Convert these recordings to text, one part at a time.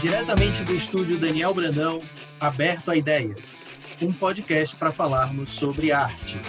Diretamente do estúdio Daniel Brandão, Aberto a Ideias, um podcast para falarmos sobre arte.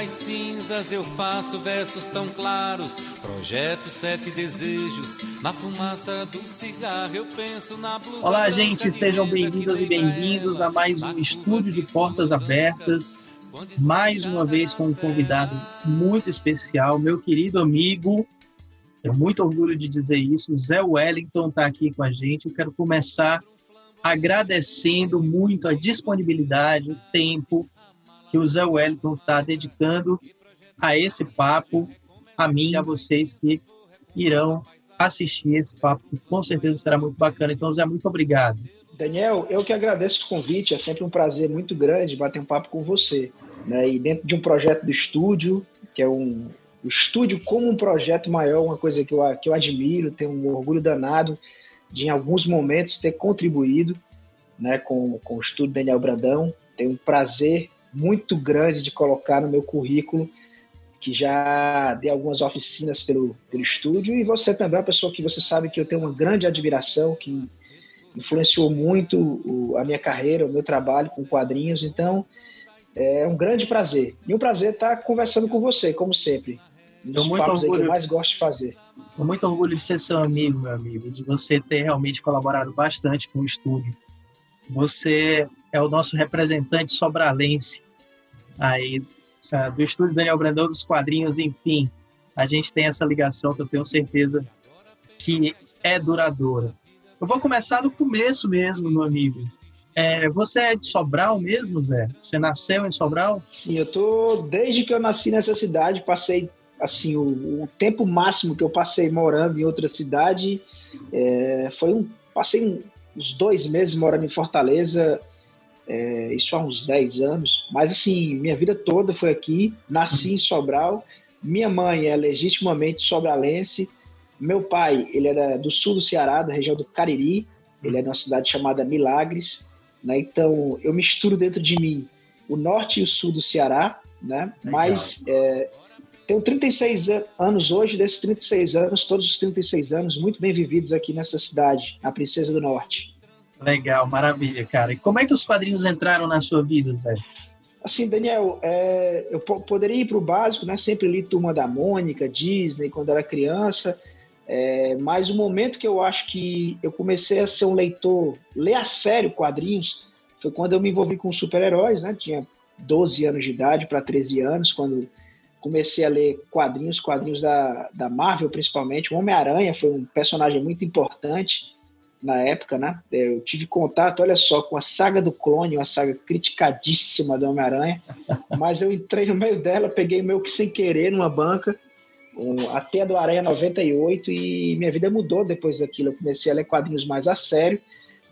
Das cinzas eu faço versos tão claros. Projeto sete desejos Na fumaça do cigarro eu penso na blusa Olá gente, sejam bem-vindos e bem-vindos a mais um estúdio de portas abertas. Mais uma vez com um convidado muito especial Meu querido amigo. É muito orgulho de dizer isso. Zé Wellington está aqui com a gente. Eu quero começar agradecendo muito a disponibilidade, o tempo que o Zé Wellington está dedicando a esse papo, a mim e a vocês que irão assistir esse papo, que com certeza será muito bacana. Então, Zé, muito obrigado. Daniel, eu que agradeço o convite, é sempre um prazer muito grande bater um papo com você. Né? E dentro de um projeto do estúdio, que é um o estúdio como um projeto maior, uma coisa que eu, que eu admiro, tenho um orgulho danado de, em alguns momentos, ter contribuído né, com, com o estúdio Daniel Brandão. Tenho um prazer muito grande de colocar no meu currículo, que já dei algumas oficinas pelo, pelo estúdio, e você também é uma pessoa que você sabe que eu tenho uma grande admiração, que influenciou muito o, a minha carreira, o meu trabalho com quadrinhos, então é um grande prazer. E um prazer estar conversando com você, como sempre. Um dos muito orgulho, que eu mais gosto de fazer. Com muito orgulho de ser seu amigo, meu amigo, de você ter realmente colaborado bastante com o estúdio. Você é o nosso representante sobralense aí do estúdio Daniel Brandão dos quadrinhos, enfim, a gente tem essa ligação que eu tenho certeza que é duradoura. Eu vou começar do começo mesmo, meu amigo. É, você é de Sobral mesmo, Zé? Você nasceu em Sobral? Sim, eu tô desde que eu nasci nessa cidade, passei assim o, o tempo máximo que eu passei morando em outra cidade é, foi um passei uns dois meses morando em Fortaleza é, isso há uns 10 anos, mas assim, minha vida toda foi aqui, nasci em Sobral, minha mãe é legitimamente sobralense, meu pai, ele era do sul do Ceará, da região do Cariri, ele é de uma cidade chamada Milagres, né? então eu misturo dentro de mim o norte e o sul do Ceará, né? mas é, tenho 36 anos hoje, desses 36 anos, todos os 36 anos, muito bem vividos aqui nessa cidade, a Princesa do Norte. Legal, maravilha, cara. E como é que os quadrinhos entraram na sua vida, Zé? Assim, Daniel, é, eu poderia ir para o básico, né? Sempre li Turma da Mônica, Disney, quando era criança. É, mas o momento que eu acho que eu comecei a ser um leitor, ler a sério quadrinhos, foi quando eu me envolvi com super-heróis, né? Tinha 12 anos de idade para 13 anos, quando comecei a ler quadrinhos, quadrinhos da, da Marvel principalmente. O Homem-Aranha foi um personagem muito importante na época, né? Eu tive contato, olha só, com a saga do clone, uma saga criticadíssima do Homem-Aranha, mas eu entrei no meio dela, peguei meio que sem querer numa banca, um, até a do Aranha 98, e minha vida mudou depois daquilo. Eu comecei a ler quadrinhos mais a sério,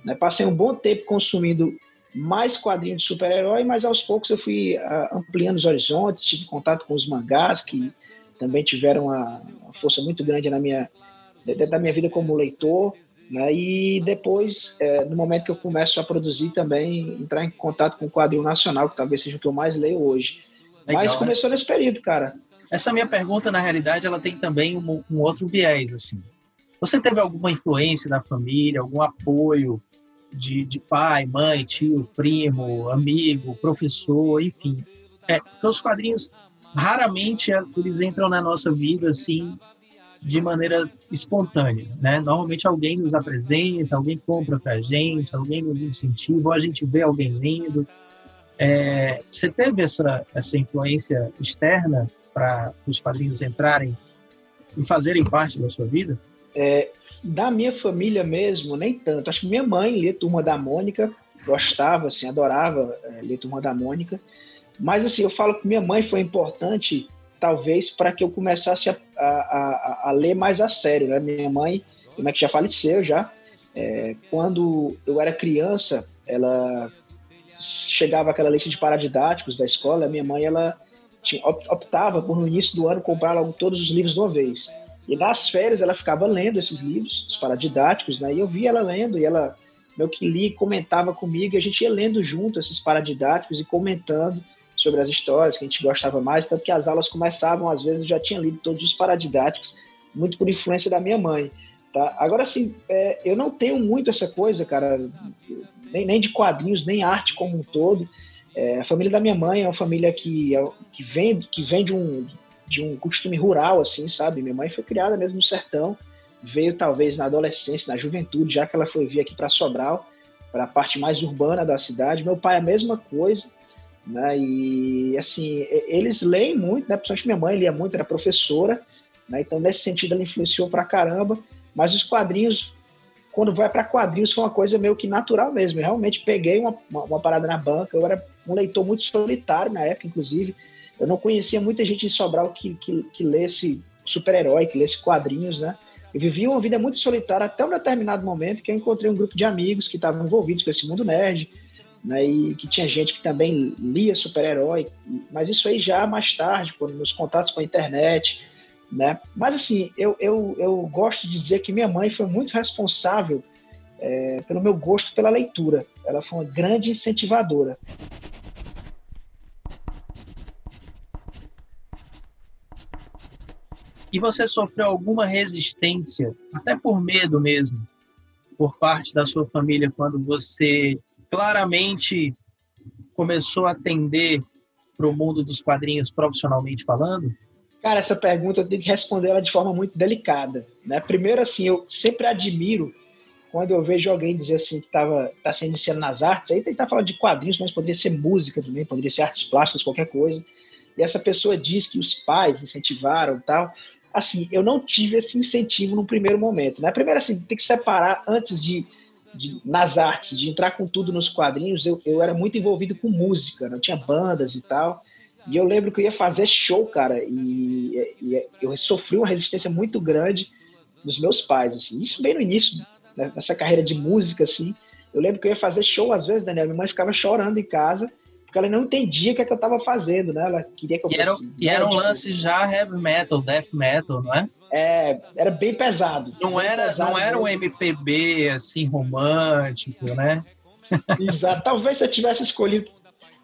né? Passei um bom tempo consumindo mais quadrinhos de super-herói, mas aos poucos eu fui uh, ampliando os horizontes, tive contato com os mangás, que também tiveram uma, uma força muito grande na minha, da minha vida como leitor. Né? E depois, é, no momento que eu começo a produzir também, entrar em contato com o quadrinho nacional, que talvez seja o que eu mais leio hoje. Legal, Mas começou né? nesse período, cara. Essa minha pergunta, na realidade, ela tem também um, um outro viés, assim. Você teve alguma influência da família, algum apoio de, de pai, mãe, tio, primo, amigo, professor, enfim? É, porque os quadrinhos, raramente eles entram na nossa vida, assim, de maneira espontânea, né? Normalmente alguém nos apresenta, alguém compra para a gente, alguém nos incentiva, ou a gente vê alguém lendo. É, você teve essa, essa influência externa para os quadrinhos entrarem e fazerem parte da sua vida? É, da minha família mesmo, nem tanto. Acho que minha mãe lia Turma da Mônica, gostava, assim, adorava é, ler Turma da Mônica. Mas, assim, eu falo que minha mãe foi importante talvez para que eu começasse a, a, a, a, ler mais a sério. Né? Minha mãe, como é que já faleceu já, é, quando eu era criança, ela chegava aquela lista de paradidáticos da escola, minha mãe ela optava por no início do ano comprar logo todos os livros de uma vez. E nas férias ela ficava lendo esses livros, os paradidáticos, né? E eu via ela lendo e ela meu que li comentava comigo, e a gente ia lendo junto esses paradidáticos e comentando sobre as histórias que a gente gostava mais, tanto que as aulas começavam, às vezes eu já tinha lido todos os paradidáticos, muito por influência da minha mãe. Tá? Agora, assim, é, eu não tenho muito essa coisa, cara, nem, nem de quadrinhos, nem arte como um todo. É, a família da minha mãe é uma família que, é, que, vem, que vem de um, de um costume rural, assim, sabe? Minha mãe foi criada mesmo no sertão, veio talvez na adolescência, na juventude, já que ela foi vir aqui para Sobral, para a parte mais urbana da cidade. Meu pai é a mesma coisa, né? E assim, eles leem muito, né? Principalmente minha mãe lia muito, era professora, né? Então nesse sentido ela influenciou pra caramba. Mas os quadrinhos quando vai para quadrinhos foi uma coisa meio que natural mesmo. Eu realmente peguei uma, uma, uma, parada na banca. Eu era um leitor muito solitário na época, inclusive. Eu não conhecia muita gente em Sobral que, que, que lesse super-herói, que lesse quadrinhos, né? Eu vivia uma vida muito solitária até um determinado momento que eu encontrei um grupo de amigos que estavam envolvidos com esse mundo nerd, né? E que tinha gente que também lia super-herói. Mas isso aí já mais tarde, quando nos contatos com a internet, né? Mas assim, eu, eu, eu gosto de dizer que minha mãe foi muito responsável é, pelo meu gosto pela leitura. Ela foi uma grande incentivadora. E você sofreu alguma resistência, até por medo mesmo, por parte da sua família quando você claramente começou a atender para o mundo dos quadrinhos profissionalmente falando? Cara, essa pergunta eu tenho que responder ela de forma muito delicada. Né? Primeiro, assim, eu sempre admiro quando eu vejo alguém dizer assim que estava tá se iniciando nas artes, aí tentar falar de quadrinhos, mas poderia ser música também, poderia ser artes plásticas, qualquer coisa. E essa pessoa diz que os pais incentivaram tal. Assim, eu não tive esse incentivo no primeiro momento. Né? Primeiro, assim, tem que separar antes de, de nas artes, de entrar com tudo nos quadrinhos. Eu, eu era muito envolvido com música, não né? tinha bandas e tal. E eu lembro que eu ia fazer show, cara, e, e, eu sofri uma resistência muito grande dos meus pais, assim. Isso bem no início, né, nessa carreira de música, assim. Eu lembro que eu ia fazer show às vezes, Daniel, minha mãe ficava chorando em casa, porque ela não entendia o que, é que eu estava fazendo, né? Ela queria que eu E era, fosse, e era um lance já heavy metal, death metal, não é? É, era bem pesado. Não bem era, pesado não era um MPB assim romântico, né? Exato. Talvez se eu tivesse escolhido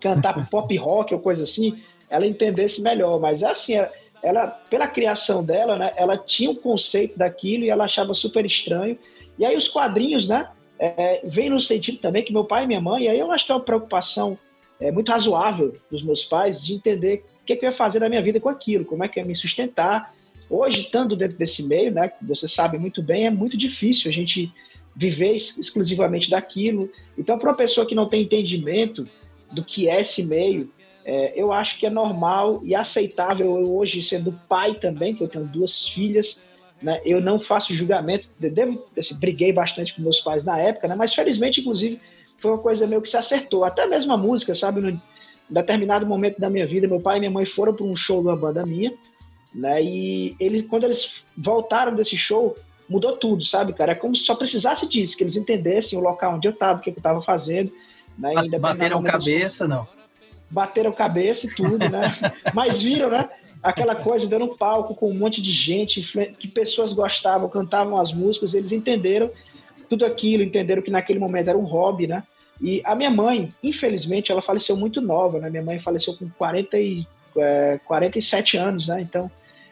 cantar pop rock ou coisa assim, ela entendesse melhor. Mas assim, ela, pela criação dela, né, ela tinha um conceito daquilo e ela achava super estranho. E aí os quadrinhos, né, é, vem no sentido também que meu pai e minha mãe, e aí eu acho que é uma preocupação é, muito razoável dos meus pais de entender o que, é que eu ia fazer da minha vida com aquilo, como é que eu ia me sustentar. Hoje, estando dentro desse meio, né, você sabe muito bem, é muito difícil a gente viver exclusivamente daquilo. Então, para uma pessoa que não tem entendimento do que é esse meio, é, eu acho que é normal e aceitável. Eu hoje, sendo pai também, que eu tenho duas filhas, né, eu não faço julgamento. Devo, assim, briguei bastante com meus pais na época, né, mas felizmente, inclusive, foi uma coisa meio que se acertou. Até mesmo a música, sabe? No determinado momento da minha vida, meu pai e minha mãe foram para um show de uma banda minha, né? E eles, quando eles voltaram desse show, mudou tudo, sabe, cara? É como se só precisasse disso, que eles entendessem o local onde eu estava, o que eu estava fazendo. Né? Bateram cabeça, não? bateram cabeça e tudo, né? Mas viram, né? Aquela coisa dando um palco com um monte de gente, que pessoas gostavam, cantavam as músicas, eles entenderam tudo aquilo, entenderam que naquele momento era um hobby, né? E a minha mãe, infelizmente, ela faleceu muito nova, né? Minha mãe faleceu com 40 e, é, 47 anos, né? Então,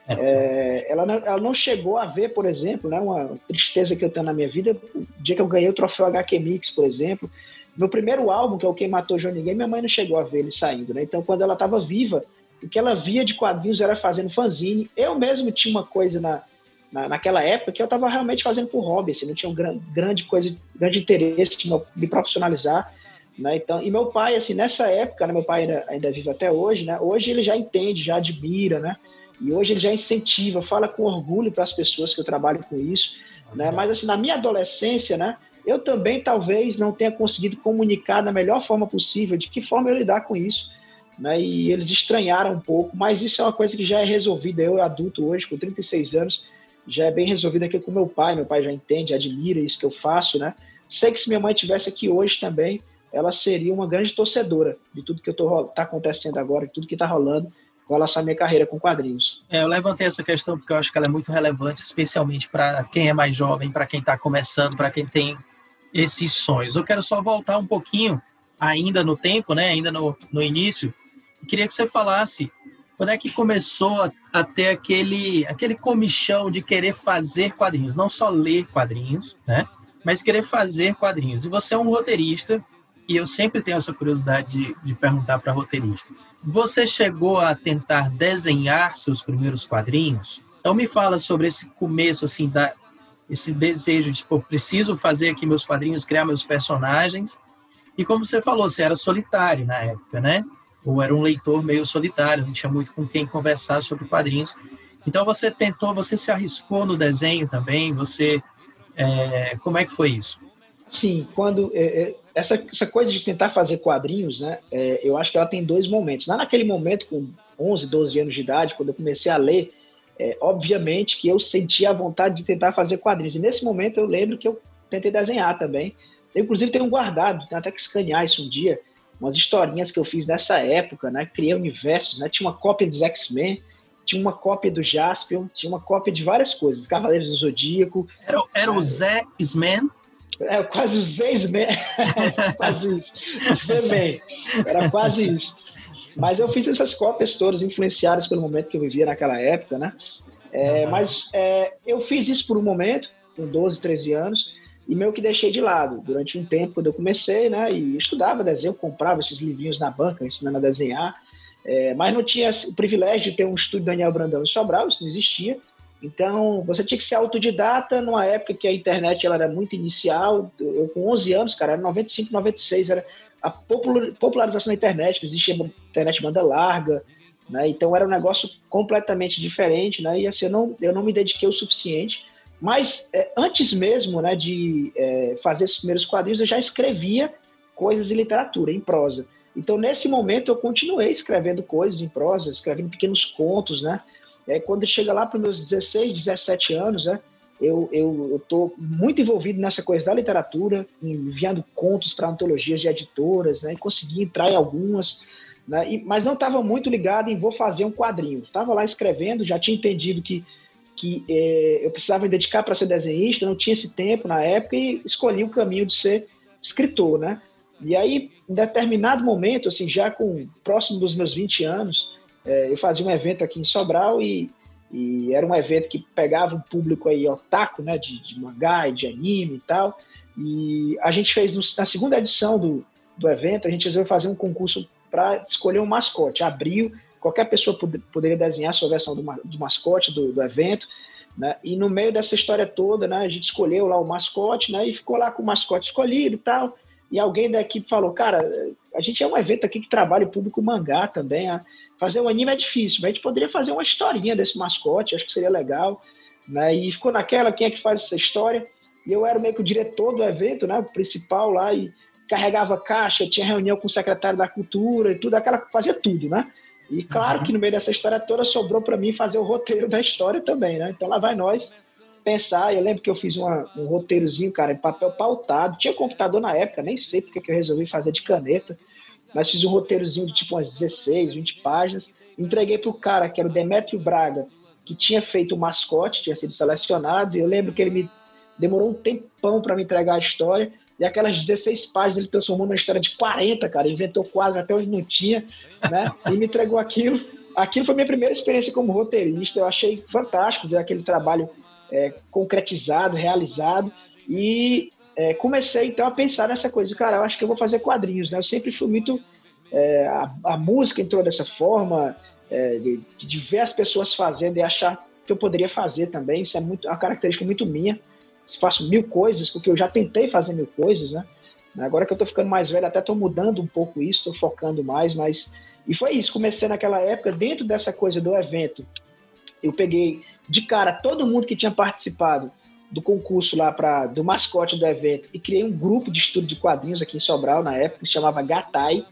é. é, ela, não, ela não chegou a ver, por exemplo, né, uma tristeza que eu tenho na minha vida, o dia que eu ganhei o troféu HQ Mix, por exemplo, meu primeiro álbum, que é o Quem Matou Johnny Game, minha mãe não chegou a ver ele saindo, né? Então, quando ela estava viva, o que ela via de quadrinhos era fazendo fanzine. Eu mesmo tinha uma coisa na, na naquela época que eu estava realmente fazendo por hobby, assim, não tinha um gran, grande coisa, grande interesse de me profissionalizar. Né? Então, e meu pai, assim, nessa época, né, meu pai ainda, ainda vive até hoje, né? Hoje ele já entende, já admira, né? E hoje ele já incentiva, fala com orgulho para as pessoas que eu trabalho com isso, né? Mas assim, na minha adolescência, né? eu também talvez não tenha conseguido comunicar da melhor forma possível de que forma eu lidar com isso. Né? E eles estranharam um pouco, mas isso é uma coisa que já é resolvida. Eu, adulto hoje, com 36 anos, já é bem resolvida aqui com meu pai. Meu pai já entende, admira isso que eu faço, né? Sei que se minha mãe tivesse aqui hoje também, ela seria uma grande torcedora de tudo que está acontecendo agora, de tudo que está rolando com relação à minha carreira com quadrinhos. É, eu levantei essa questão porque eu acho que ela é muito relevante, especialmente para quem é mais jovem, para quem está começando, para quem tem esses sonhos. Eu quero só voltar um pouquinho, ainda no tempo, né, ainda no, no início, queria que você falasse quando é que começou a, a, ter aquele, aquele comichão de querer fazer quadrinhos, não só ler quadrinhos, né, mas querer fazer quadrinhos. E você é um roteirista, e eu sempre tenho essa curiosidade de, de perguntar para roteiristas. Você chegou a tentar desenhar seus primeiros quadrinhos? Então me fala sobre esse começo, assim, da, esse desejo de, pô, preciso fazer aqui meus quadrinhos, criar meus personagens. E como você falou, você era solitário na época, né? Ou era um leitor meio solitário, não tinha muito com quem conversar sobre quadrinhos. Então você tentou, você se arriscou no desenho também, você... É, como é que foi isso? Sim, quando é, essa, essa coisa de tentar fazer quadrinhos, né? É, eu acho que ela tem dois momentos. Lá naquele momento, com 11, 12 anos de idade, quando eu comecei a ler, é, obviamente que eu sentia a vontade de tentar fazer quadrinhos. E nesse momento eu lembro que eu tentei desenhar também. Eu, inclusive, tenho guardado, tenho até que escanear isso um dia, umas historinhas que eu fiz nessa época, né? Criei universos, né? Tinha uma cópia dos X-Men, tinha uma cópia do Jaspion, tinha uma cópia de várias coisas, Cavaleiros do Zodíaco. Era, era o Zé X-Men? É, quase os ex-men. quase isso. Era quase isso. Mas eu fiz essas cópias todas influenciadas pelo momento que eu vivia naquela época, né? É, uhum. Mas é, eu fiz isso por um momento, com 12, 13 anos, e meio que deixei de lado. Durante um tempo, quando eu comecei, né? E estudava desenho, comprava esses livrinhos na banca, ensinando a desenhar. É, mas não tinha o privilégio de ter um estúdio Daniel Brandão em Sobral, isso não existia. Então, você tinha que ser autodidata numa época que a internet ela era muito inicial. Eu, com 11 anos, cara, era 95, 96, era a popularização da internet, existia internet banda larga, né? Então, era um negócio completamente diferente, né? E assim, eu não, eu não me dediquei o suficiente. Mas é, antes mesmo né, de é, fazer esses primeiros quadrinhos, eu já escrevia coisas de literatura, em prosa. Então, nesse momento, eu continuei escrevendo coisas em prosa, escrevendo pequenos contos, né? É, quando chega lá para os meus 16, 17 anos, né, eu estou muito envolvido nessa coisa da literatura, enviando contos para antologias de editoras, né, e consegui entrar em algumas, né, e, mas não estava muito ligado em vou fazer um quadrinho. Estava lá escrevendo, já tinha entendido que, que é, eu precisava me dedicar para ser desenhista, não tinha esse tempo na época e escolhi o caminho de ser escritor, né? E aí, em determinado momento, assim, já com próximo dos meus 20 anos, é, eu fazia um evento aqui em Sobral e, e, era um evento que pegava um público aí otaku, né, de, de mangá e de anime e tal. E a gente fez no, na segunda edição do, do evento, a gente resolveu fazer um concurso para escolher um mascote. Abriu, qualquer pessoa pod, poderia desenhar a sua versão do, do mascote do, do evento. Né? E no meio dessa história toda, né, a gente escolheu lá o mascote, né, e ficou lá com o mascote escolhido e tal. E alguém da equipe falou, cara, a gente é um evento aqui que trabalha o público mangá também. Fazer um anime é difícil, mas a gente poderia fazer uma historinha desse mascote, acho que seria legal. Né? E ficou naquela, quem é que faz essa história? E eu era meio que o diretor do evento, né? o principal lá, e carregava caixa, tinha reunião com o secretário da cultura e tudo, aquela fazia tudo, né? E claro uhum. que no meio dessa história toda sobrou para mim fazer o roteiro da história também, né? Então lá vai nós pensar. Eu lembro que eu fiz uma, um roteirozinho, cara, em papel pautado. Tinha computador na época, nem sei porque que eu resolvi fazer de caneta mas fiz um roteirozinho de tipo umas 16, 20 páginas. Entreguei para o cara, que era o Demetrio Braga, que tinha feito o mascote, tinha sido selecionado. E eu lembro que ele me demorou um tempão para me entregar a história. E aquelas 16 páginas ele transformou numa história de 40, cara. Inventou quadro até onde não tinha, né? E me entregou aquilo. Aquilo foi minha primeira experiência como roteirista. Eu achei fantástico ver aquele trabalho é, concretizado, realizado. E é, comecei então a pensar nessa coisa, cara, eu acho que eu vou fazer quadrinhos, né? Eu sempre fui muito é, a, a, música entrou dessa forma é, de, de, ver as pessoas fazendo e achar que eu poderia fazer também. Isso é muito uma característica muito minha. Faço mil coisas porque eu já tentei fazer mil coisas, né? Agora que eu tô ficando mais velho, até tô mudando um pouco isso, tô focando mais, mas e foi isso. Comecei naquela época dentro dessa coisa do evento. Eu peguei de cara todo mundo que tinha participado do concurso lá para do mascote do evento e criei um grupo de estudo de quadrinhos aqui em Sobral na época que se chamava Gatai,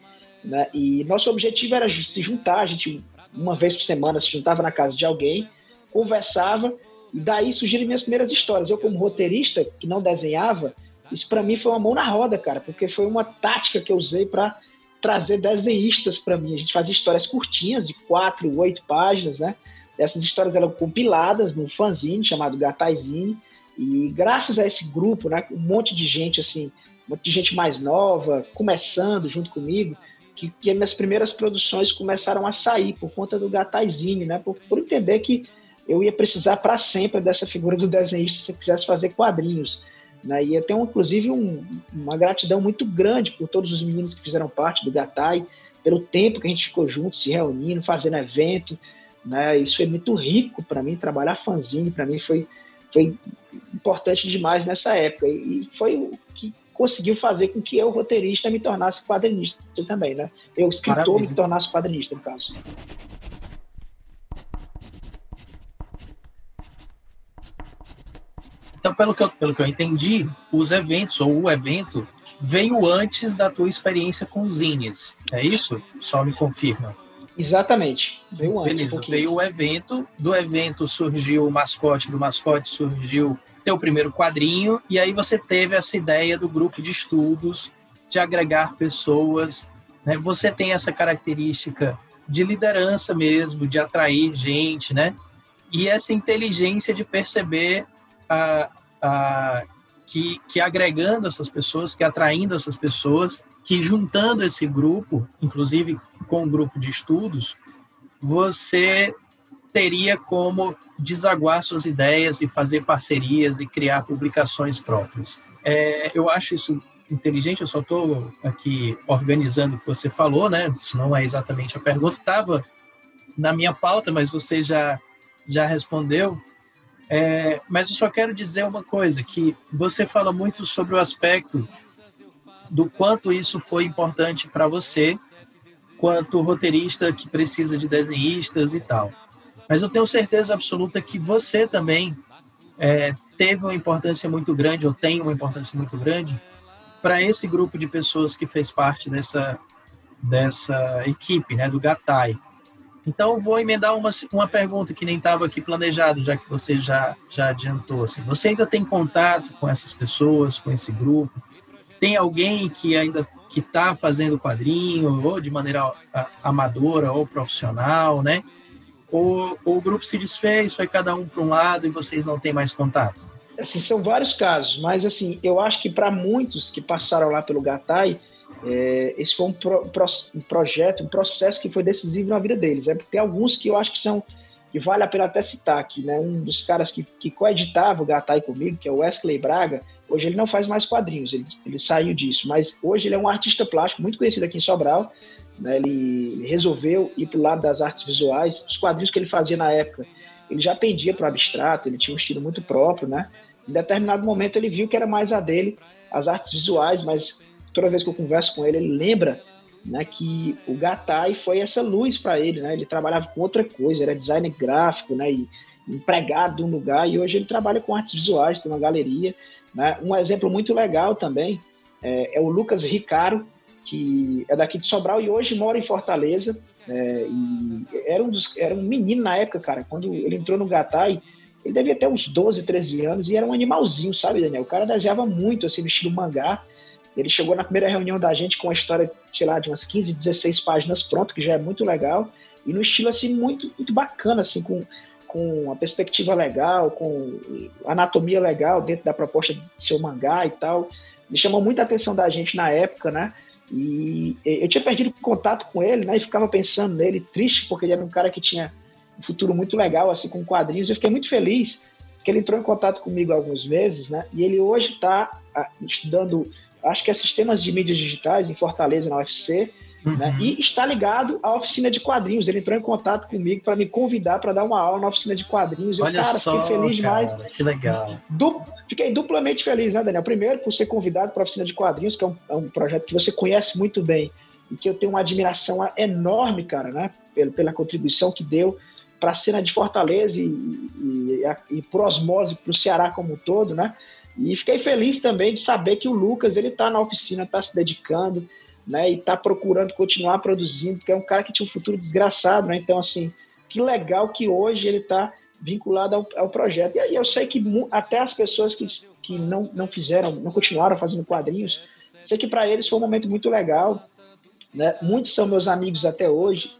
né? E nosso objetivo era se juntar, a gente uma vez por semana se juntava na casa de alguém, conversava e daí surgiram minhas primeiras histórias. Eu como roteirista que não desenhava, isso para mim foi uma mão na roda, cara, porque foi uma tática que eu usei para trazer desenhistas para mim. A gente fazia histórias curtinhas, de quatro, oito páginas, né? Essas histórias eram compiladas num fanzine chamado Gataizinho. E graças a esse grupo, né, um monte de gente assim, um monte de gente mais nova, começando junto comigo, que, que minhas primeiras produções começaram a sair por conta do Gataizinho, né? Por, por entender que eu ia precisar para sempre dessa figura do desenhista se eu quisesse fazer quadrinhos. Né? E eu tenho, inclusive, um, uma gratidão muito grande por todos os meninos que fizeram parte do Gatai, pelo tempo que a gente ficou juntos, se reunindo, fazendo evento. Né? Isso foi muito rico para mim, trabalhar fanzine para mim foi, foi importante demais nessa época. E foi o que conseguiu fazer com que eu, roteirista, me tornasse quadrinista também, né? Eu, escritor, Maravilha. me tornasse quadrinista, no caso. Então, pelo que, eu, pelo que eu entendi, os eventos, ou o evento, veio antes da tua experiência com os zines. É isso? Só me confirma. Exatamente. Veio antes. Beleza, um veio o evento, do evento surgiu o mascote, do mascote surgiu teu primeiro quadrinho, e aí você teve essa ideia do grupo de estudos, de agregar pessoas. Né? Você tem essa característica de liderança mesmo, de atrair gente, né? E essa inteligência de perceber a, a, que, que agregando essas pessoas, que atraindo essas pessoas, que juntando esse grupo, inclusive com o grupo de estudos, você teria como desaguar suas ideias e fazer parcerias e criar publicações próprias. É, eu acho isso inteligente, eu só estou aqui organizando o que você falou, né? Isso não é exatamente a pergunta, estava na minha pauta, mas você já, já respondeu. É, mas eu só quero dizer uma coisa, que você fala muito sobre o aspecto do quanto isso foi importante para você, quanto roteirista que precisa de desenhistas e tal. Mas eu tenho certeza absoluta que você também é, teve uma importância muito grande, ou tem uma importância muito grande, para esse grupo de pessoas que fez parte dessa, dessa equipe, né, do Gatai. Então, vou emendar uma, uma pergunta que nem estava aqui planejado, já que você já, já adiantou. Assim. Você ainda tem contato com essas pessoas, com esse grupo? Tem alguém que ainda que está fazendo quadrinho, ou de maneira amadora ou profissional, né? Ou, ou o grupo se desfez, foi cada um para um lado e vocês não têm mais contato? Assim, são vários casos, mas assim, eu acho que para muitos que passaram lá pelo Gatai, é, esse foi um, pro, pro, um, projeto, um processo que foi decisivo na vida deles. É porque tem alguns que eu acho que são que vale a pena até citar aqui, né? Um dos caras que, que coeditava o Gatai comigo, que é o Wesley Braga, hoje ele não faz mais quadrinhos, ele, ele saiu disso, mas hoje ele é um artista plástico muito conhecido aqui em Sobral. Né? Ele resolveu ir para o lado das artes visuais. Os quadrinhos que ele fazia na época, ele já pendia para o abstrato, ele tinha um estilo muito próprio, né? Em determinado momento ele viu que era mais a dele, as artes visuais, mas toda vez que eu converso com ele, ele lembra né, que o Gatai foi essa luz para ele, né? Ele trabalhava com outra coisa, era designer gráfico, né? E empregado de um lugar e hoje ele trabalha com artes visuais, tem uma galeria. Né? Um exemplo muito legal também é, é o Lucas Ricaro, que é daqui de Sobral e hoje mora em Fortaleza. É, era um, dos, era um menino na época, cara. Quando ele entrou no Gatai, ele devia ter uns 12, 13 anos e era um animalzinho, sabe, Daniel? O cara desenhava muito, assim, no estilo mangá. Ele chegou na primeira reunião da gente com uma história, sei lá, de umas 15, 16 páginas pronto, que já é muito legal. E no estilo, assim, muito, muito bacana, assim, com, com uma perspectiva legal, com anatomia legal dentro da proposta de seu mangá e tal. Me chamou muita atenção da gente na época, né? E eu tinha perdido contato com ele, né? E ficava pensando nele, triste, porque ele era um cara que tinha um futuro muito legal, assim, com quadrinhos. Eu fiquei muito feliz que ele entrou em contato comigo há alguns meses, né? E ele hoje está ah, estudando, acho que é sistemas de mídias digitais em Fortaleza, na UFC. Né? Uhum. Né? E está ligado à oficina de quadrinhos. Ele entrou em contato comigo para me convidar para dar uma aula na oficina de quadrinhos. Olha eu, cara, só, fiquei feliz cara, demais. Que legal. Du fiquei duplamente feliz, né, Daniel? Primeiro, por ser convidado para a oficina de quadrinhos, que é um, é um, projeto que você conhece muito bem e que eu tenho uma admiração enorme, cara, né? Pela, pela contribuição que deu para a cena de Fortaleza e, e, e, e por osmose para o Ceará como um todo, né? E fiquei feliz também de saber que o Lucas ele está na oficina, está se dedicando, né? E está procurando continuar produzindo, porque é um cara que tinha um futuro desgraçado, né? Então, assim, que legal que hoje ele está vinculado ao, ao, projeto. E aí eu sei que até as pessoas que, que não, não fizeram, não continuaram fazendo quadrinhos, sei que para eles foi um momento muito legal, né? Muitos são meus amigos até hoje,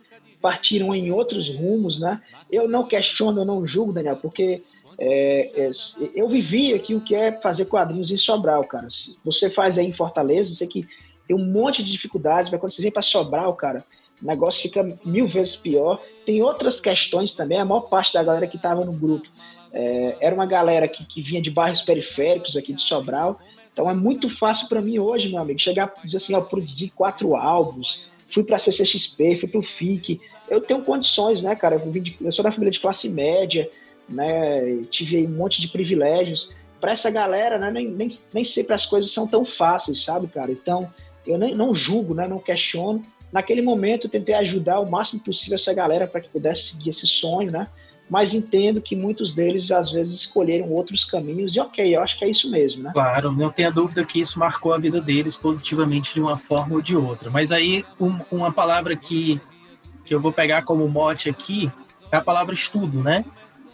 partiram em outros rumos, né? Eu não questiono, eu não julgo, Daniel, porque é, é, eu vivi aqui o que é fazer quadrinhos em Sobral, cara. Você faz aí em Fortaleza, sei que tem um monte de dificuldades, mas quando você vem para Sobral, cara, o negócio fica mil vezes pior. Tem outras questões também, a maior parte da galera que estava no grupo é, era uma galera que, que vinha de bairros periféricos aqui de Sobral, então é muito fácil para mim hoje, meu amigo, chegar a dizer assim, ó, produzir quatro álbuns, fui para a CCXP, fui para o FIC, eu tenho condições, né, cara? Eu, de, eu, sou da família de classe média, né? Tive um monte de privilégios. Para essa galera, né, nem, nem, nem sempre as coisas são tão fáceis, sabe, cara? Então, eu nem, não julgo, né? Não questiono. Naquele momento, eu tentei ajudar o máximo possível essa galera para que pudesse seguir esse sonho, né? mas entendo que muitos deles às vezes escolheram outros caminhos e ok, eu acho que é isso mesmo, né? Claro, não tenha dúvida que isso marcou a vida deles positivamente de uma forma ou de outra. Mas aí um, uma palavra que, que eu vou pegar como mote aqui é a palavra estudo, né?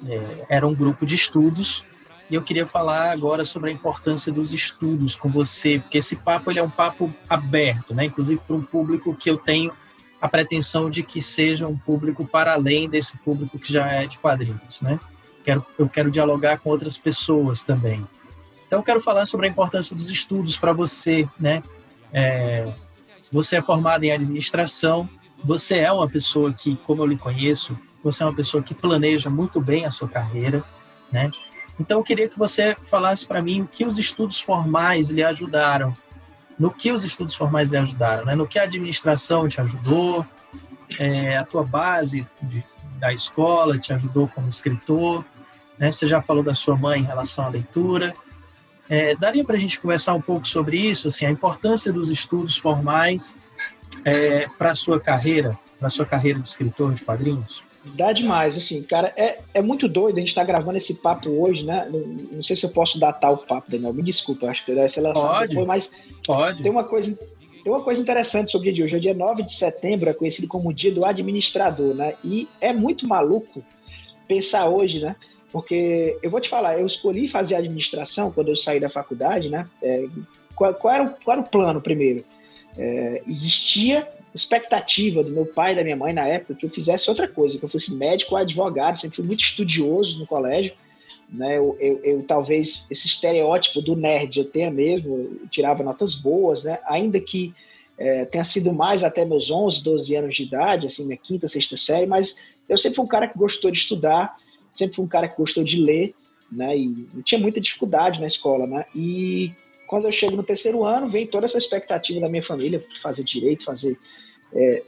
É, era um grupo de estudos e eu queria falar agora sobre a importância dos estudos com você, porque esse papo ele é um papo aberto, né? Inclusive para um público que eu tenho a pretensão de que seja um público para além desse público que já é de quadrinhos, né? Quero, eu quero dialogar com outras pessoas também. Então, eu quero falar sobre a importância dos estudos para você, né? É, você é formado em administração, você é uma pessoa que, como eu lhe conheço, você é uma pessoa que planeja muito bem a sua carreira, né? Então, eu queria que você falasse para mim o que os estudos formais lhe ajudaram no que os estudos formais lhe ajudaram, né? no que a administração te ajudou, é, a tua base de, da escola te ajudou como escritor, né? você já falou da sua mãe em relação à leitura. É, daria para a gente conversar um pouco sobre isso, assim, a importância dos estudos formais é, para a sua carreira, para a sua carreira de escritor de quadrinhos? Dá demais, assim, cara, é, é muito doido a gente estar tá gravando esse papo hoje, né? Não, não, sei se eu posso datar o papo, Daniel, me desculpa, acho que ser lançado Pode. depois, mas Pode. tem uma coisa tem uma coisa interessante sobre o dia de hoje. O dia 9 de setembro é conhecido como o dia do administrador, né? E é muito maluco pensar hoje, né? Porque eu vou te falar, eu escolhi fazer administração quando eu saí da faculdade, né? É, qual, qual, era o, qual era o plano primeiro? É, existia expectativa do meu pai e da minha mãe na época que eu fizesse outra coisa, que eu fosse médico ou advogado, sempre fui muito estudioso no colégio, né? Eu, eu, eu, talvez esse estereótipo do nerd eu tenha mesmo, eu tirava notas boas, né? Ainda que é, tenha sido mais até meus 11, 12 anos de idade, assim, minha quinta, sexta série, mas eu sempre fui um cara que gostou de estudar, sempre fui um cara que gostou de ler, né? E tinha muita dificuldade na escola, né? E quando eu chego no terceiro ano, vem toda essa expectativa da minha família, fazer direito, fazer é,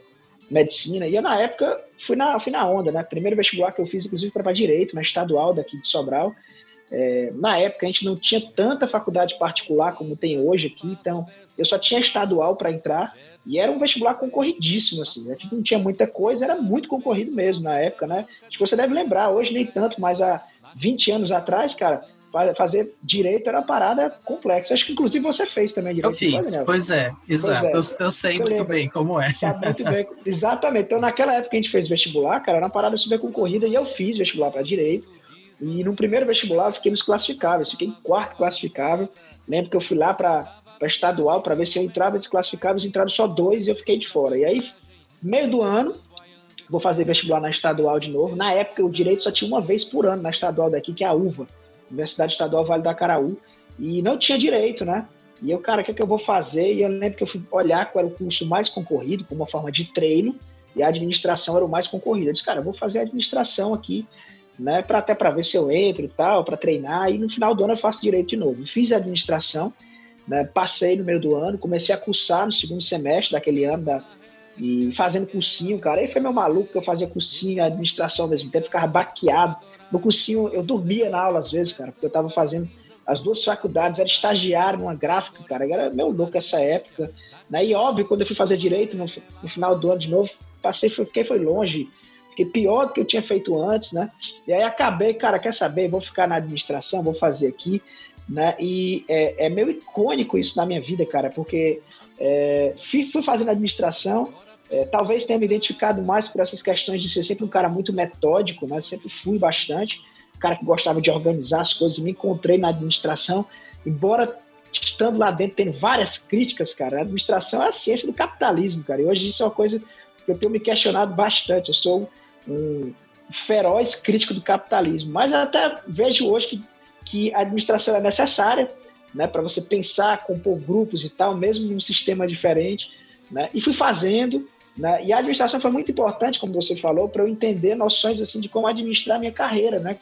medicina. E eu, na época, fui na, fui na onda, né? Primeiro vestibular que eu fiz, inclusive, para direito, na estadual daqui de Sobral. É, na época, a gente não tinha tanta faculdade particular como tem hoje aqui, então eu só tinha estadual para entrar. E era um vestibular concorridíssimo, assim, né? Tipo, não tinha muita coisa, era muito concorrido mesmo na época, né? Acho que você deve lembrar, hoje nem tanto, mas há 20 anos atrás, cara, fazer direito era uma parada complexa. Acho que inclusive você fez também direito. Eu fiz, né? pois é, exato. Pois é. Eu, eu, sei muito lembra. bem como é. Sabe muito bem. Exatamente. Então, naquela época que a gente fez vestibular, cara, era uma parada super concorrida e eu fiz vestibular para direito. E no primeiro vestibular eu fiquei nos classificáveis, fiquei em quarto classificável. Lembro que eu fui lá para estadual para ver se eu entrava nos classificáveis, entraram só dois e eu fiquei de fora. E aí, meio do ano, vou fazer vestibular na estadual de novo. Na época, o direito só tinha uma vez por ano na estadual daqui, que é a UVA. Universidade Estadual Vale da Caraú, e não tinha direito, né? E eu, cara, o que, é que eu vou fazer? E eu lembro que eu fui olhar qual era o curso mais concorrido, como uma forma de treino, e a administração era o mais concorrido. Eu disse, cara, eu vou fazer a administração aqui, né, para até para ver se eu entro e tal, para treinar, e no final do ano eu faço direito de novo. fiz a administração, né, passei no meio do ano, comecei a cursar no segundo semestre daquele ano, da, e fazendo cursinho, cara. Aí foi meu maluco que eu fazia cursinho, administração ao mesmo tempo, ficava baqueado no cursinho, eu dormia na aula às vezes, cara, porque eu tava fazendo as duas faculdades, era estagiário numa gráfica, cara, era meu louco essa época. Né? E óbvio, quando eu fui fazer direito no, no final do ano de novo, passei, fiquei foi longe, fiquei pior do que eu tinha feito antes, né? E aí acabei, cara, quer saber? Vou ficar na administração, vou fazer aqui, né? E é, é meio icônico isso na minha vida, cara, porque é, fui, fui fazendo administração, é, talvez tenha me identificado mais por essas questões de ser sempre um cara muito metódico, né? Sempre fui bastante, um cara que gostava de organizar as coisas, me encontrei na administração, embora estando lá dentro, tendo várias críticas, cara, a administração é a ciência do capitalismo, cara. E hoje isso é uma coisa que eu tenho me questionado bastante. Eu sou um feroz crítico do capitalismo, mas até vejo hoje que, que a administração é necessária, né, para você pensar, compor grupos e tal, mesmo num sistema diferente, né? E fui fazendo, né? E a administração foi muito importante, como você falou, para eu entender noções assim de como administrar a minha carreira, né?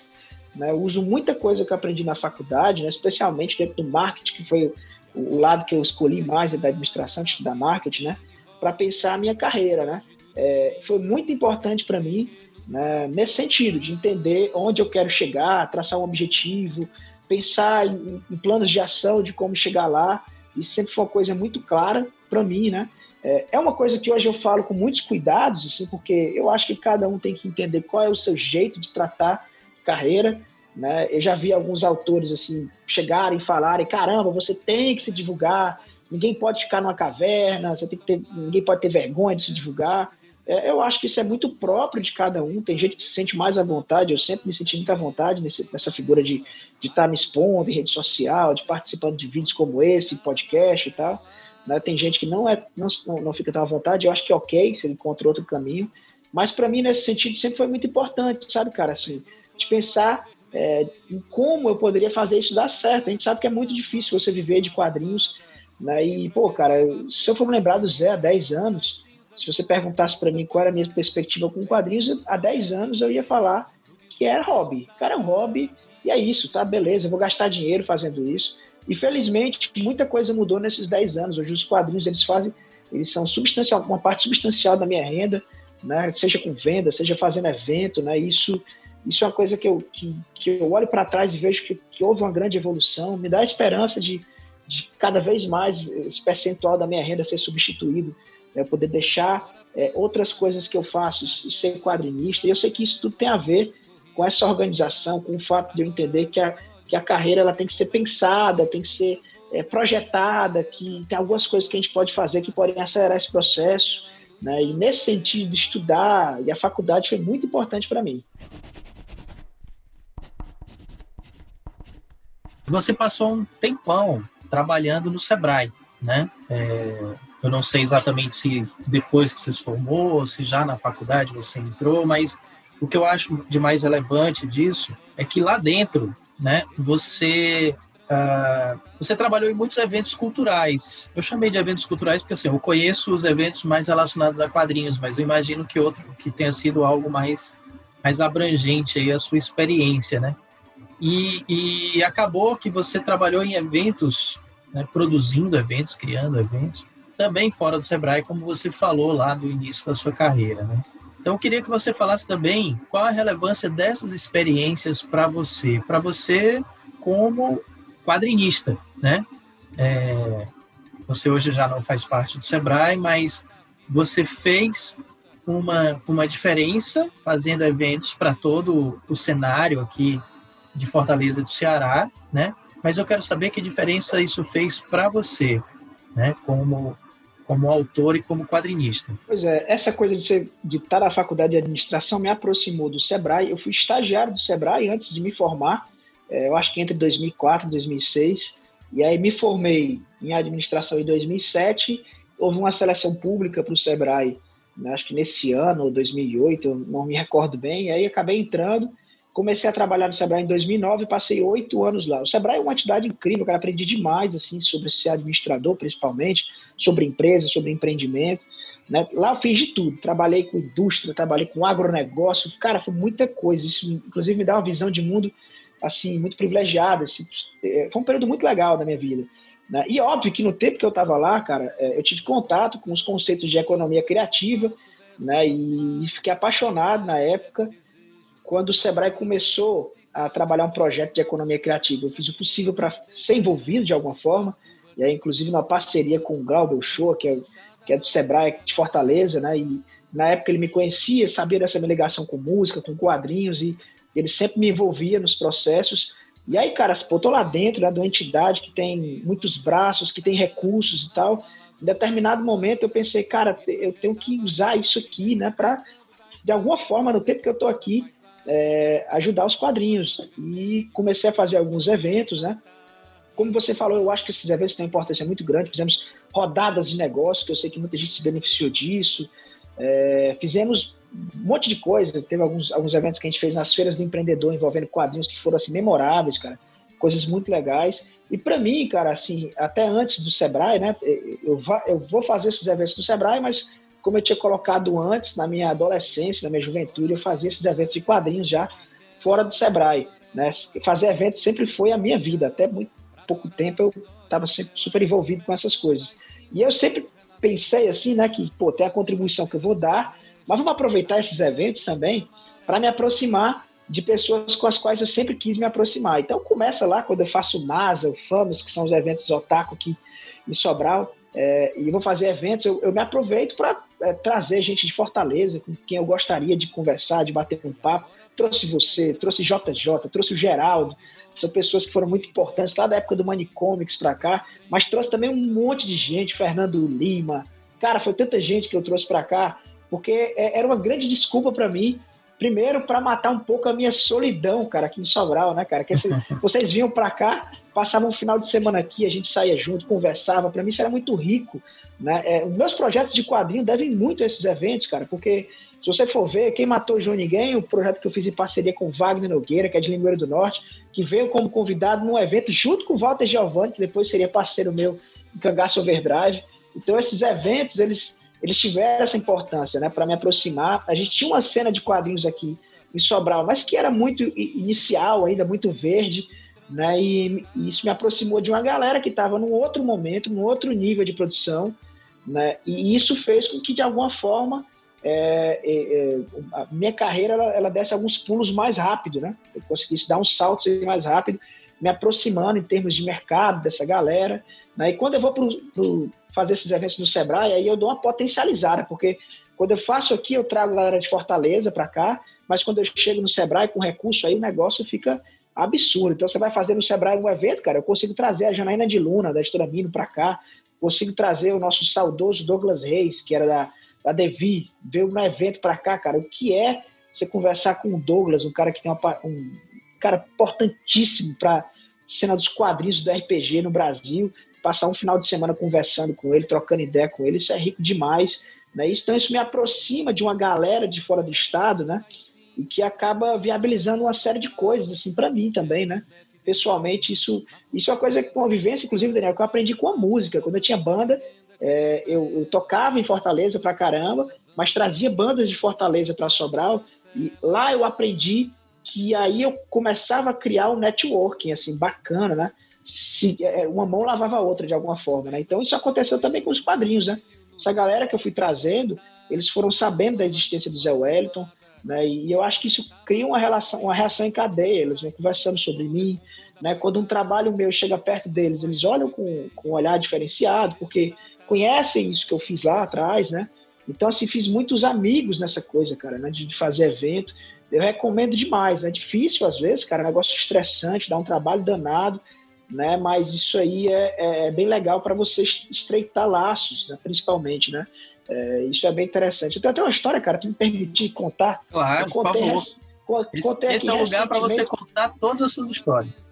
Né? Eu uso muita coisa que eu aprendi na faculdade, né? especialmente dentro do marketing, que foi o, lado que eu escolhi mais da administração, de estudar marketing, né? para pensar a minha carreira. Né? É, foi muito importante para mim né? nesse sentido, de entender onde eu quero chegar, traçar um objetivo, pensar em, em planos de ação, de como chegar lá. Isso sempre foi uma coisa muito clara para mim, né? É, é uma coisa que hoje eu falo com muitos cuidados, assim, porque eu acho que cada um tem que entender qual é o seu jeito de tratar carreira. Né? Eu já vi alguns autores assim chegarem e falarem: caramba, você tem que se divulgar, ninguém pode ficar numa caverna, você tem que ter, ninguém pode ter vergonha de se divulgar. É, eu acho que isso é muito próprio de cada um. Tem gente que se sente mais à vontade. Eu sempre me senti muito à vontade nesse, nessa figura de, de estar me expondo em rede social, de participando de vídeos como esse, podcast e tal. Né? Tem gente que não, é, não, não fica tão à vontade. Eu acho que é ok se ele encontra outro caminho. Mas para mim, nesse sentido, sempre foi muito importante, sabe, cara? Assim, de pensar é, em como eu poderia fazer isso dar certo. A gente sabe que é muito difícil você viver de quadrinhos. Né? E, pô, cara, se eu for me lembrar do Zé há 10 anos, se você perguntasse para mim qual era a minha perspectiva com quadrinhos, há 10 anos eu ia falar que era hobby. Cara, é um hobby e é isso, tá? Beleza, eu vou gastar dinheiro fazendo isso. E felizmente, muita coisa mudou nesses 10 anos. Hoje os quadrinhos, eles fazem, eles são substancial, uma parte substancial da minha renda, né? Seja com venda, seja fazendo evento, né? Isso isso é uma coisa que eu, que, que eu olho para trás e vejo que, que, houve uma grande evolução, me dá a esperança de, de cada vez mais esse percentual da minha renda ser substituído, né, poder deixar é, outras coisas que eu faço, ser quadrinista. E eu sei que isso tudo tem a ver com essa organização, com o fato de eu entender que a, que a carreira ela tem que ser pensada, tem que ser é, projetada, que tem algumas coisas que a gente pode fazer que podem acelerar esse processo. Né? E nesse sentido estudar, e a faculdade foi muito importante para mim. Você passou um tempão trabalhando no Sebrae, né? É, eu não sei exatamente se depois que você se formou, se já na faculdade você entrou, mas o que eu acho de mais relevante disso é que lá dentro, né, você uh, você trabalhou em muitos eventos culturais. Eu chamei de eventos culturais porque assim, eu conheço os eventos mais relacionados a quadrinhos, mas eu imagino que outro que tenha sido algo mais mais abrangente aí a sua experiência, né? E, e acabou que você trabalhou em eventos, né, produzindo eventos, criando eventos, também fora do Sebrae, como você falou lá do início da sua carreira. Né? Então, eu queria que você falasse também qual a relevância dessas experiências para você, para você como quadrinista, né? É, você hoje já não faz parte do Sebrae, mas você fez uma, uma diferença fazendo eventos para todo o cenário aqui de Fortaleza do Ceará, né? Mas eu quero saber que diferença isso fez para você, né? Como como autor e como quadrinista. Pois é, essa coisa de, ser, de estar na faculdade de administração me aproximou do Sebrae. Eu fui estagiário do Sebrae antes de me formar, é, eu acho que entre 2004 e 2006. E aí me formei em administração em 2007. Houve uma seleção pública para o Sebrae, né, acho que nesse ano, 2008, eu não me recordo bem. E aí acabei entrando Comecei a trabalhar no Sebrae em 2009 e passei oito anos lá. O Sebrae é uma entidade incrível, cara. Aprendi demais, assim, sobre ser administrador, principalmente, sobre empresa, sobre empreendimento. Né? Lá eu fiz de tudo. Trabalhei com indústria, trabalhei com agronegócio. Cara, foi muita coisa. Isso, inclusive, me dá uma visão de mundo, assim, muito privilegiada. Assim, é, foi um período muito legal da minha vida. Né? E óbvio que no tempo que eu estava lá, cara, é, eu tive contato com os conceitos de economia criativa, né? E fiquei apaixonado na época quando o Sebrae começou a trabalhar um projeto de economia criativa, eu fiz o possível para ser envolvido de alguma forma, e inclusive, numa parceria com o Glauber Show, que é, que é do Sebrae de Fortaleza, né? E na época ele me conhecia, sabia dessa minha ligação com música, com quadrinhos, e ele sempre me envolvia nos processos. E aí, cara, pô, tô lá dentro né, de uma entidade que tem muitos braços, que tem recursos e tal. Em determinado momento eu pensei, cara, eu tenho que usar isso aqui, né, para de alguma forma, no tempo que eu tô aqui, é, ajudar os quadrinhos. E comecei a fazer alguns eventos, né? Como você falou, eu acho que esses eventos têm uma importância muito grande. Fizemos rodadas de negócio, que eu sei que muita gente se beneficiou disso. É, fizemos um monte de coisa. Teve alguns, alguns eventos que a gente fez nas feiras de empreendedor envolvendo quadrinhos que foram assim memoráveis, cara. Coisas muito legais. E para mim, cara, assim, até antes do Sebrae, né? Eu, eu vou fazer esses eventos do Sebrae, mas como eu tinha colocado antes, na minha adolescência, na minha juventude, eu fazia esses eventos de quadrinhos já fora do Sebrae. Né? Fazer eventos sempre foi a minha vida. Até muito pouco tempo eu estava sempre super envolvido com essas coisas. E eu sempre pensei assim, né, que pô, tem a contribuição que eu vou dar, mas vamos aproveitar esses eventos também para me aproximar de pessoas com as quais eu sempre quis me aproximar. Então começa lá quando eu faço NASA, o FAMOS, que são os eventos otaku aqui em Sobral, é, e vou fazer eventos, eu, eu me aproveito para é, trazer gente de Fortaleza, com quem eu gostaria de conversar, de bater um papo. Trouxe você, trouxe JJ, trouxe o Geraldo, são pessoas que foram muito importantes lá da época do Manicomics para cá, mas trouxe também um monte de gente, Fernando Lima. Cara, foi tanta gente que eu trouxe para cá, porque é, era uma grande desculpa para mim primeiro para matar um pouco a minha solidão, cara, aqui em Sobral, né, cara? Que vocês vinham para cá, passavam um final de semana aqui, a gente saía junto, conversava. Para mim isso era muito rico, né? É, meus projetos de quadrinho devem muito a esses eventos, cara, porque se você for ver, quem matou João Ninguém, o projeto que eu fiz em parceria com Wagner Nogueira, que é de Limoeiro do Norte, que veio como convidado num evento junto com o Walter Giovanni, que depois seria parceiro meu em Cangaço Overdrive. Então esses eventos, eles eles tiveram essa importância, né, para me aproximar. A gente tinha uma cena de quadrinhos aqui em Sobral, mas que era muito inicial, ainda muito verde, né, e, e isso me aproximou de uma galera que estava num outro momento, num outro nível de produção, né, e isso fez com que de alguma forma é, é, é, a minha carreira ela, ela desse alguns pulos mais rápido, né? Eu conseguisse dar uns saltos mais rápido, me aproximando em termos de mercado dessa galera. Né? E quando eu vou para fazer esses eventos no Sebrae, aí eu dou uma potencializada, porque quando eu faço aqui, eu trago a galera de Fortaleza para cá, mas quando eu chego no Sebrae com recurso, aí o negócio fica absurdo. Então você vai fazer no Sebrae um evento, cara, eu consigo trazer a Janaína de Luna, da Editora Mino, para cá, consigo trazer o nosso saudoso Douglas Reis, que era da, da Devi, veio no evento para cá, cara. O que é você conversar com o Douglas, um cara que tem uma, um cara importantíssimo para cena dos quadrinhos do RPG no Brasil, passar um final de semana conversando com ele, trocando ideia com ele, isso é rico demais, né? Então isso me aproxima de uma galera de fora do estado, né? E que acaba viabilizando uma série de coisas assim para mim também, né? Pessoalmente isso isso é uma coisa com a vivência, inclusive Daniel, que eu aprendi com a música. Quando eu tinha banda, é, eu, eu, tocava em Fortaleza pra caramba, mas trazia bandas de Fortaleza para Sobral e lá eu aprendi que aí eu começava a criar um networking, assim, bacana, né? Se, é, uma mão lavava a outra de alguma forma, né? Então isso aconteceu também com os quadrinhos, né? Essa galera que eu fui trazendo, eles foram sabendo da existência do Zé Wellington, né? E eu acho que isso cria uma relação, uma reação em cadeia. Eles vão conversando sobre mim, né? Quando um trabalho meu chega perto deles, eles olham com, com um olhar diferenciado, porque conhecem isso que eu fiz lá atrás, né? Então, assim, fiz muitos amigos nessa coisa, cara, né? De, fazer evento eu recomendo demais. É difícil às vezes, cara, é um negócio estressante, dá um trabalho danado, né? Mas isso aí é, é, é bem legal para você estreitar laços, né? principalmente, né? É, isso é bem interessante. Eu tenho até uma história, cara, que me permitir contar. Claro, eu contei, por favor. Contei esse é o lugar para você contar todas as suas histórias.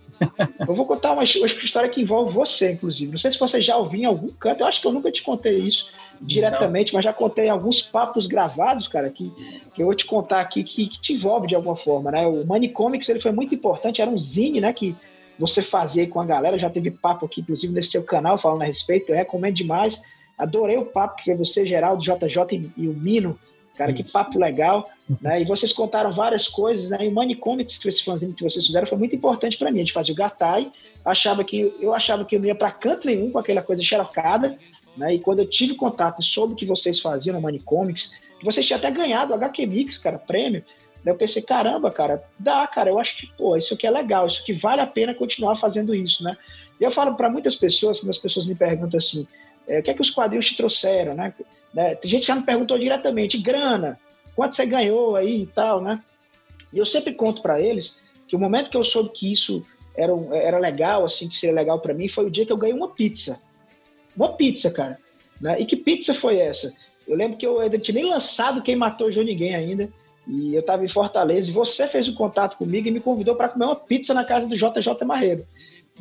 Eu vou contar uma, uma, história que envolve você, inclusive. Não sei se você já ouviu em algum canto, eu acho que eu nunca te contei isso diretamente, Não. mas já contei alguns papos gravados, cara, que, que eu vou te contar aqui que, que te envolve de alguma forma, né? O Manicomics, ele foi muito importante, era um zine, né, que você fazia aí com a galera, já teve papo aqui, inclusive, nesse seu canal, falando a respeito, eu recomendo demais. Adorei o papo que foi você, Geraldo, JJ e o Mino, cara, Isso. que papo legal, né? E vocês contaram várias coisas, né? E o Manicomics, que esse fãzinho que vocês fizeram, foi muito importante para mim. A gente fazia o Gatai, achava que eu achava que eu não ia para canto nenhum com aquela coisa xerocada, né? E quando eu tive contato e soube que vocês faziam no Manicomics, que vocês tinham até ganhado o HQ Mix, cara, prêmio, eu pensei, caramba, cara, dá, cara, eu acho que, pô, isso aqui é legal, isso aqui vale a pena continuar fazendo isso, né? E eu falo para muitas pessoas, quando as pessoas me perguntam assim, é, o que é que os quadrinhos te trouxeram, né? Né? Tem gente que já me perguntou diretamente, grana, quanto você ganhou aí e tal, né? E eu sempre conto para eles que o momento que eu soube que isso era, era legal, assim, que seria legal para mim, foi o dia que eu ganhei uma pizza. Uma pizza, cara. Né? E que pizza foi essa? Eu lembro que eu ainda tinha nem lançado Quem Matou João Ninguém ainda. E eu estava em Fortaleza e você fez o um contato comigo e me convidou para comer uma pizza na casa do JJ Marreiro.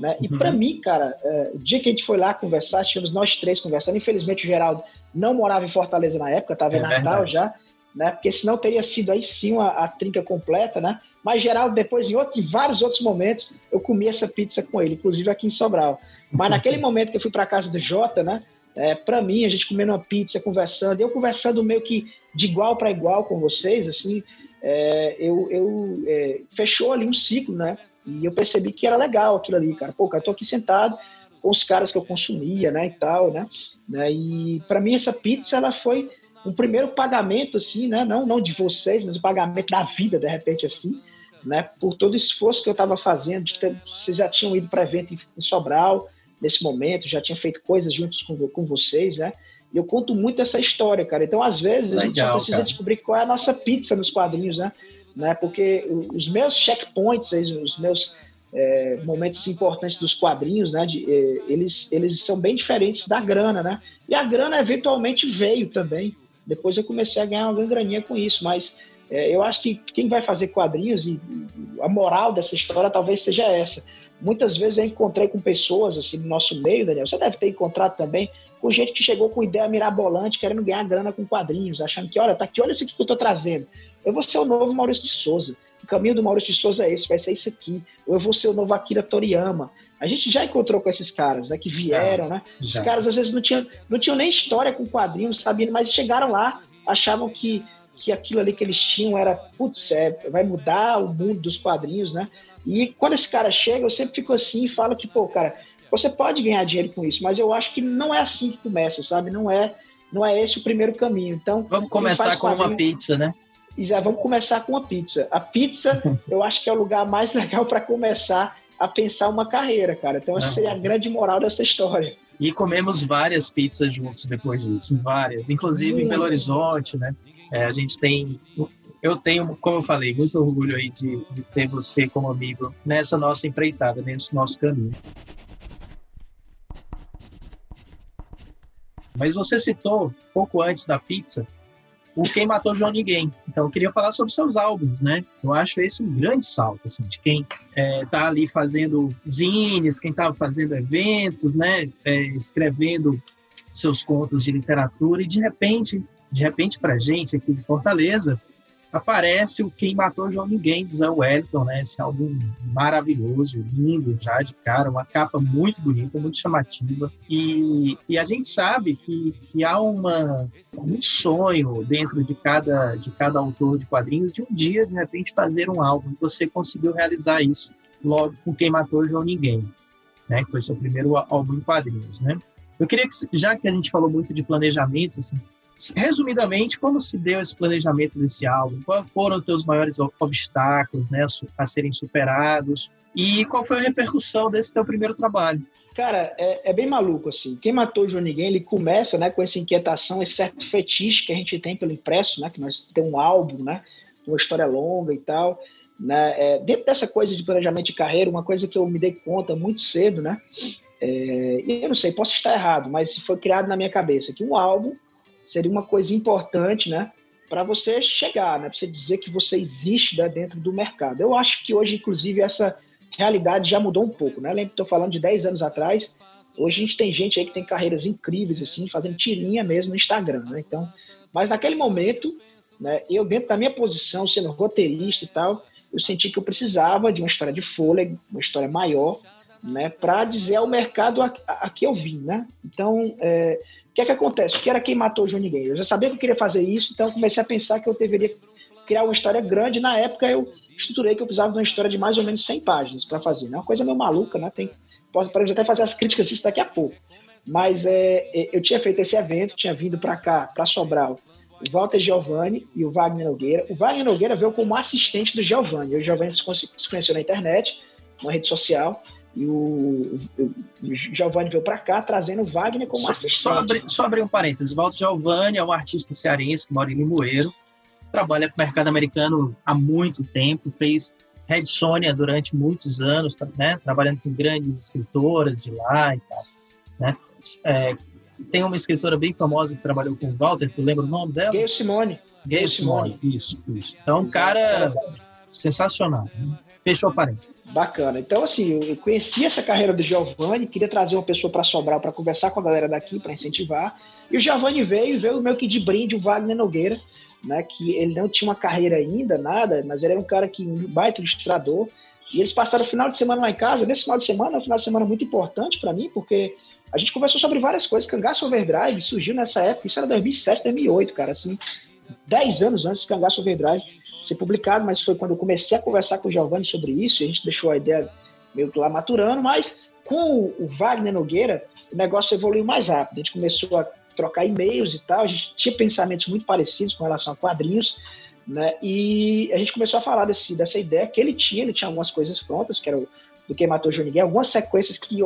Né? E uhum. para mim, cara, é, o dia que a gente foi lá conversar, tínhamos nós três conversando. Infelizmente, o Geraldo não morava em Fortaleza na época, estava é em Natal verdade. já, né? Porque senão teria sido aí sim a, a trinca completa, né? Mas Geraldo, depois, em, outro, em vários outros momentos, eu comi essa pizza com ele, inclusive aqui em Sobral. Mas naquele momento que eu fui para casa do Jota, né? É, para mim, a gente comendo uma pizza, conversando, eu conversando meio que de igual para igual com vocês, assim, é, eu, eu é, fechou ali um ciclo, né? E eu percebi que era legal aquilo ali, cara. Pô, cara, eu tô aqui sentado com os caras que eu consumia, né, e tal, né? né e para mim essa pizza ela foi um primeiro pagamento assim, né? Não, não de vocês, mas o pagamento da vida, de repente assim, né? Por todo o esforço que eu estava fazendo, ter, vocês já tinham ido para evento em Sobral nesse momento, já tinha feito coisas juntos com, com vocês, né? E eu conto muito essa história, cara. Então, às vezes, Legal, a gente só precisa cara. descobrir qual é a nossa pizza nos quadrinhos, né? Né? Porque os meus checkpoints, os meus é, momentos importantes dos quadrinhos, né? De, é, eles, eles são bem diferentes da grana, né? E a grana eventualmente veio também. Depois eu comecei a ganhar uma graninha com isso, mas é, eu acho que quem vai fazer quadrinhos e, e a moral dessa história talvez seja essa. Muitas vezes eu encontrei com pessoas assim no nosso meio, Daniel. Você deve ter encontrado também com gente que chegou com ideia mirabolante, querendo ganhar grana com quadrinhos, achando que, olha, tá aqui, olha isso aqui que eu tô trazendo. Eu vou ser o novo Maurício de Souza. O caminho do Maurício de Souza é esse, vai ser isso aqui. Ou eu vou ser o novo Akira Toriyama. A gente já encontrou com esses caras, né, que vieram, né? Os caras às vezes não tinham, não tinham nem história com quadrinhos, sabiam, mas chegaram lá, achavam que, que aquilo ali que eles tinham era, putz, é, vai mudar o mundo dos quadrinhos, né? E quando esse cara chega, eu sempre fico assim e falo que, pô, cara, você pode ganhar dinheiro com isso, mas eu acho que não é assim que começa, sabe? Não é, não é esse o primeiro caminho. Então, vamos começar com uma pizza, né? Já vamos começar com a pizza. A pizza, eu acho que é o lugar mais legal para começar a pensar uma carreira, cara. Então, essa seria a grande moral dessa história. E comemos várias pizzas juntos depois disso, várias, inclusive em Belo Horizonte, né? É, a gente tem, eu tenho, como eu falei, muito orgulho aí de, de ter você como amigo nessa nossa empreitada, nesse nosso caminho. Mas você citou, pouco antes da pizza, o Quem Matou João Ninguém. Então, eu queria falar sobre seus álbuns, né? Eu acho esse um grande salto, assim, de quem é, tá ali fazendo zines, quem estava fazendo eventos, né? É, escrevendo seus contos de literatura e, de repente, de repente, para gente aqui de Fortaleza, aparece o Quem Matou João Ninguém, do Zé Wellington, né? Esse álbum maravilhoso, lindo já de cara, uma capa muito bonita, muito chamativa. E, e a gente sabe que, que há uma, um sonho dentro de cada, de cada autor de quadrinhos de um dia, de repente, fazer um álbum. Você conseguiu realizar isso logo com Quem Matou João Ninguém, né? Que foi seu primeiro álbum em quadrinhos, né? Eu queria que, já que a gente falou muito de planejamento, assim, Resumidamente, como se deu esse planejamento desse álbum? Quais foram os teus maiores obstáculos né, a serem superados? E qual foi a repercussão desse teu primeiro trabalho? Cara, é, é, bem maluco, assim. Quem matou o João Ninguém, ele começa né, com essa inquietação, esse certo fetiche que a gente tem pelo impresso, né? Que nós temos um álbum, né? Uma história longa e tal. Né? É, dentro dessa coisa de planejamento de carreira, uma coisa que eu me dei conta muito cedo, né? É, eu não sei, posso estar errado, mas foi criado na minha cabeça que um álbum seria uma coisa importante, né? Para você chegar, né? Para você dizer que você existe né, dentro do mercado. Eu acho que hoje, inclusive, essa realidade já mudou um pouco, né? Lembro que estou falando de 10 anos atrás. Hoje a gente tem gente aí que tem carreiras incríveis, assim, fazendo tirinha mesmo no Instagram, né? Então, mas naquele momento, né? Eu dentro da minha posição, sendo roteirista e tal, eu senti que eu precisava de uma história de fôlego, uma história maior, né? Para dizer ao mercado a, a, a, que eu vim, né? Então, é, o que é que acontece? O que era quem matou o Johnny Gay? Eu já sabia que eu queria fazer isso, então comecei a pensar que eu deveria criar uma história grande. Na época eu estruturei que eu precisava de uma história de mais ou menos 100 páginas para fazer. Né? Uma coisa meio maluca, né? Tem, posso podemos até fazer as críticas disso daqui a pouco. Mas é, é eu tinha feito esse evento, tinha vindo para cá, para Sobral, o Walter Giovanni e o Wagner Nogueira. O Wagner Nogueira veio como assistente do Giovanni. O Giovanni se conheceu na internet, uma rede social. E o, o Giovanni veio para cá trazendo o Wagner como só, assistente. Só abrir, só abrir um parênteses. Walter Giovanni é um artista cearense que mora em Limoeiro, trabalha com o mercado americano há muito tempo, fez Red Sônia durante muitos anos, né, trabalhando com grandes escritoras de lá e tal. Né? É, tem uma escritora bem famosa que trabalhou com o Walter, tu lembra o nome dela? Gayle Simone. Gayle Simone, isso, isso. Então, o cara sensacional. Fechou parente. Bacana. Então, assim, eu conheci essa carreira do Giovanni, queria trazer uma pessoa para Sobral para conversar com a galera daqui, para incentivar. E o Giovanni veio veio meio que de brinde o Wagner Nogueira, né, que ele não tinha uma carreira ainda, nada, mas ele era um cara que um baita ilustrador. E eles passaram o final de semana lá em casa. Nesse final de semana, é um final de semana muito importante para mim, porque a gente conversou sobre várias coisas. Cangaço Overdrive surgiu nessa época, isso era 2007, 2008, cara, assim, 10 anos antes de Cangaço Overdrive ser publicado, mas foi quando eu comecei a conversar com o Giovanni sobre isso, e a gente deixou a ideia meio que lá maturando, mas com o Wagner Nogueira, o negócio evoluiu mais rápido. A gente começou a trocar e-mails e tal, a gente tinha pensamentos muito parecidos com relação a quadrinhos, né? E a gente começou a falar desse, dessa ideia que ele tinha, ele tinha algumas coisas prontas, que era o do Quem Matou Johnny Ninguém, algumas sequências que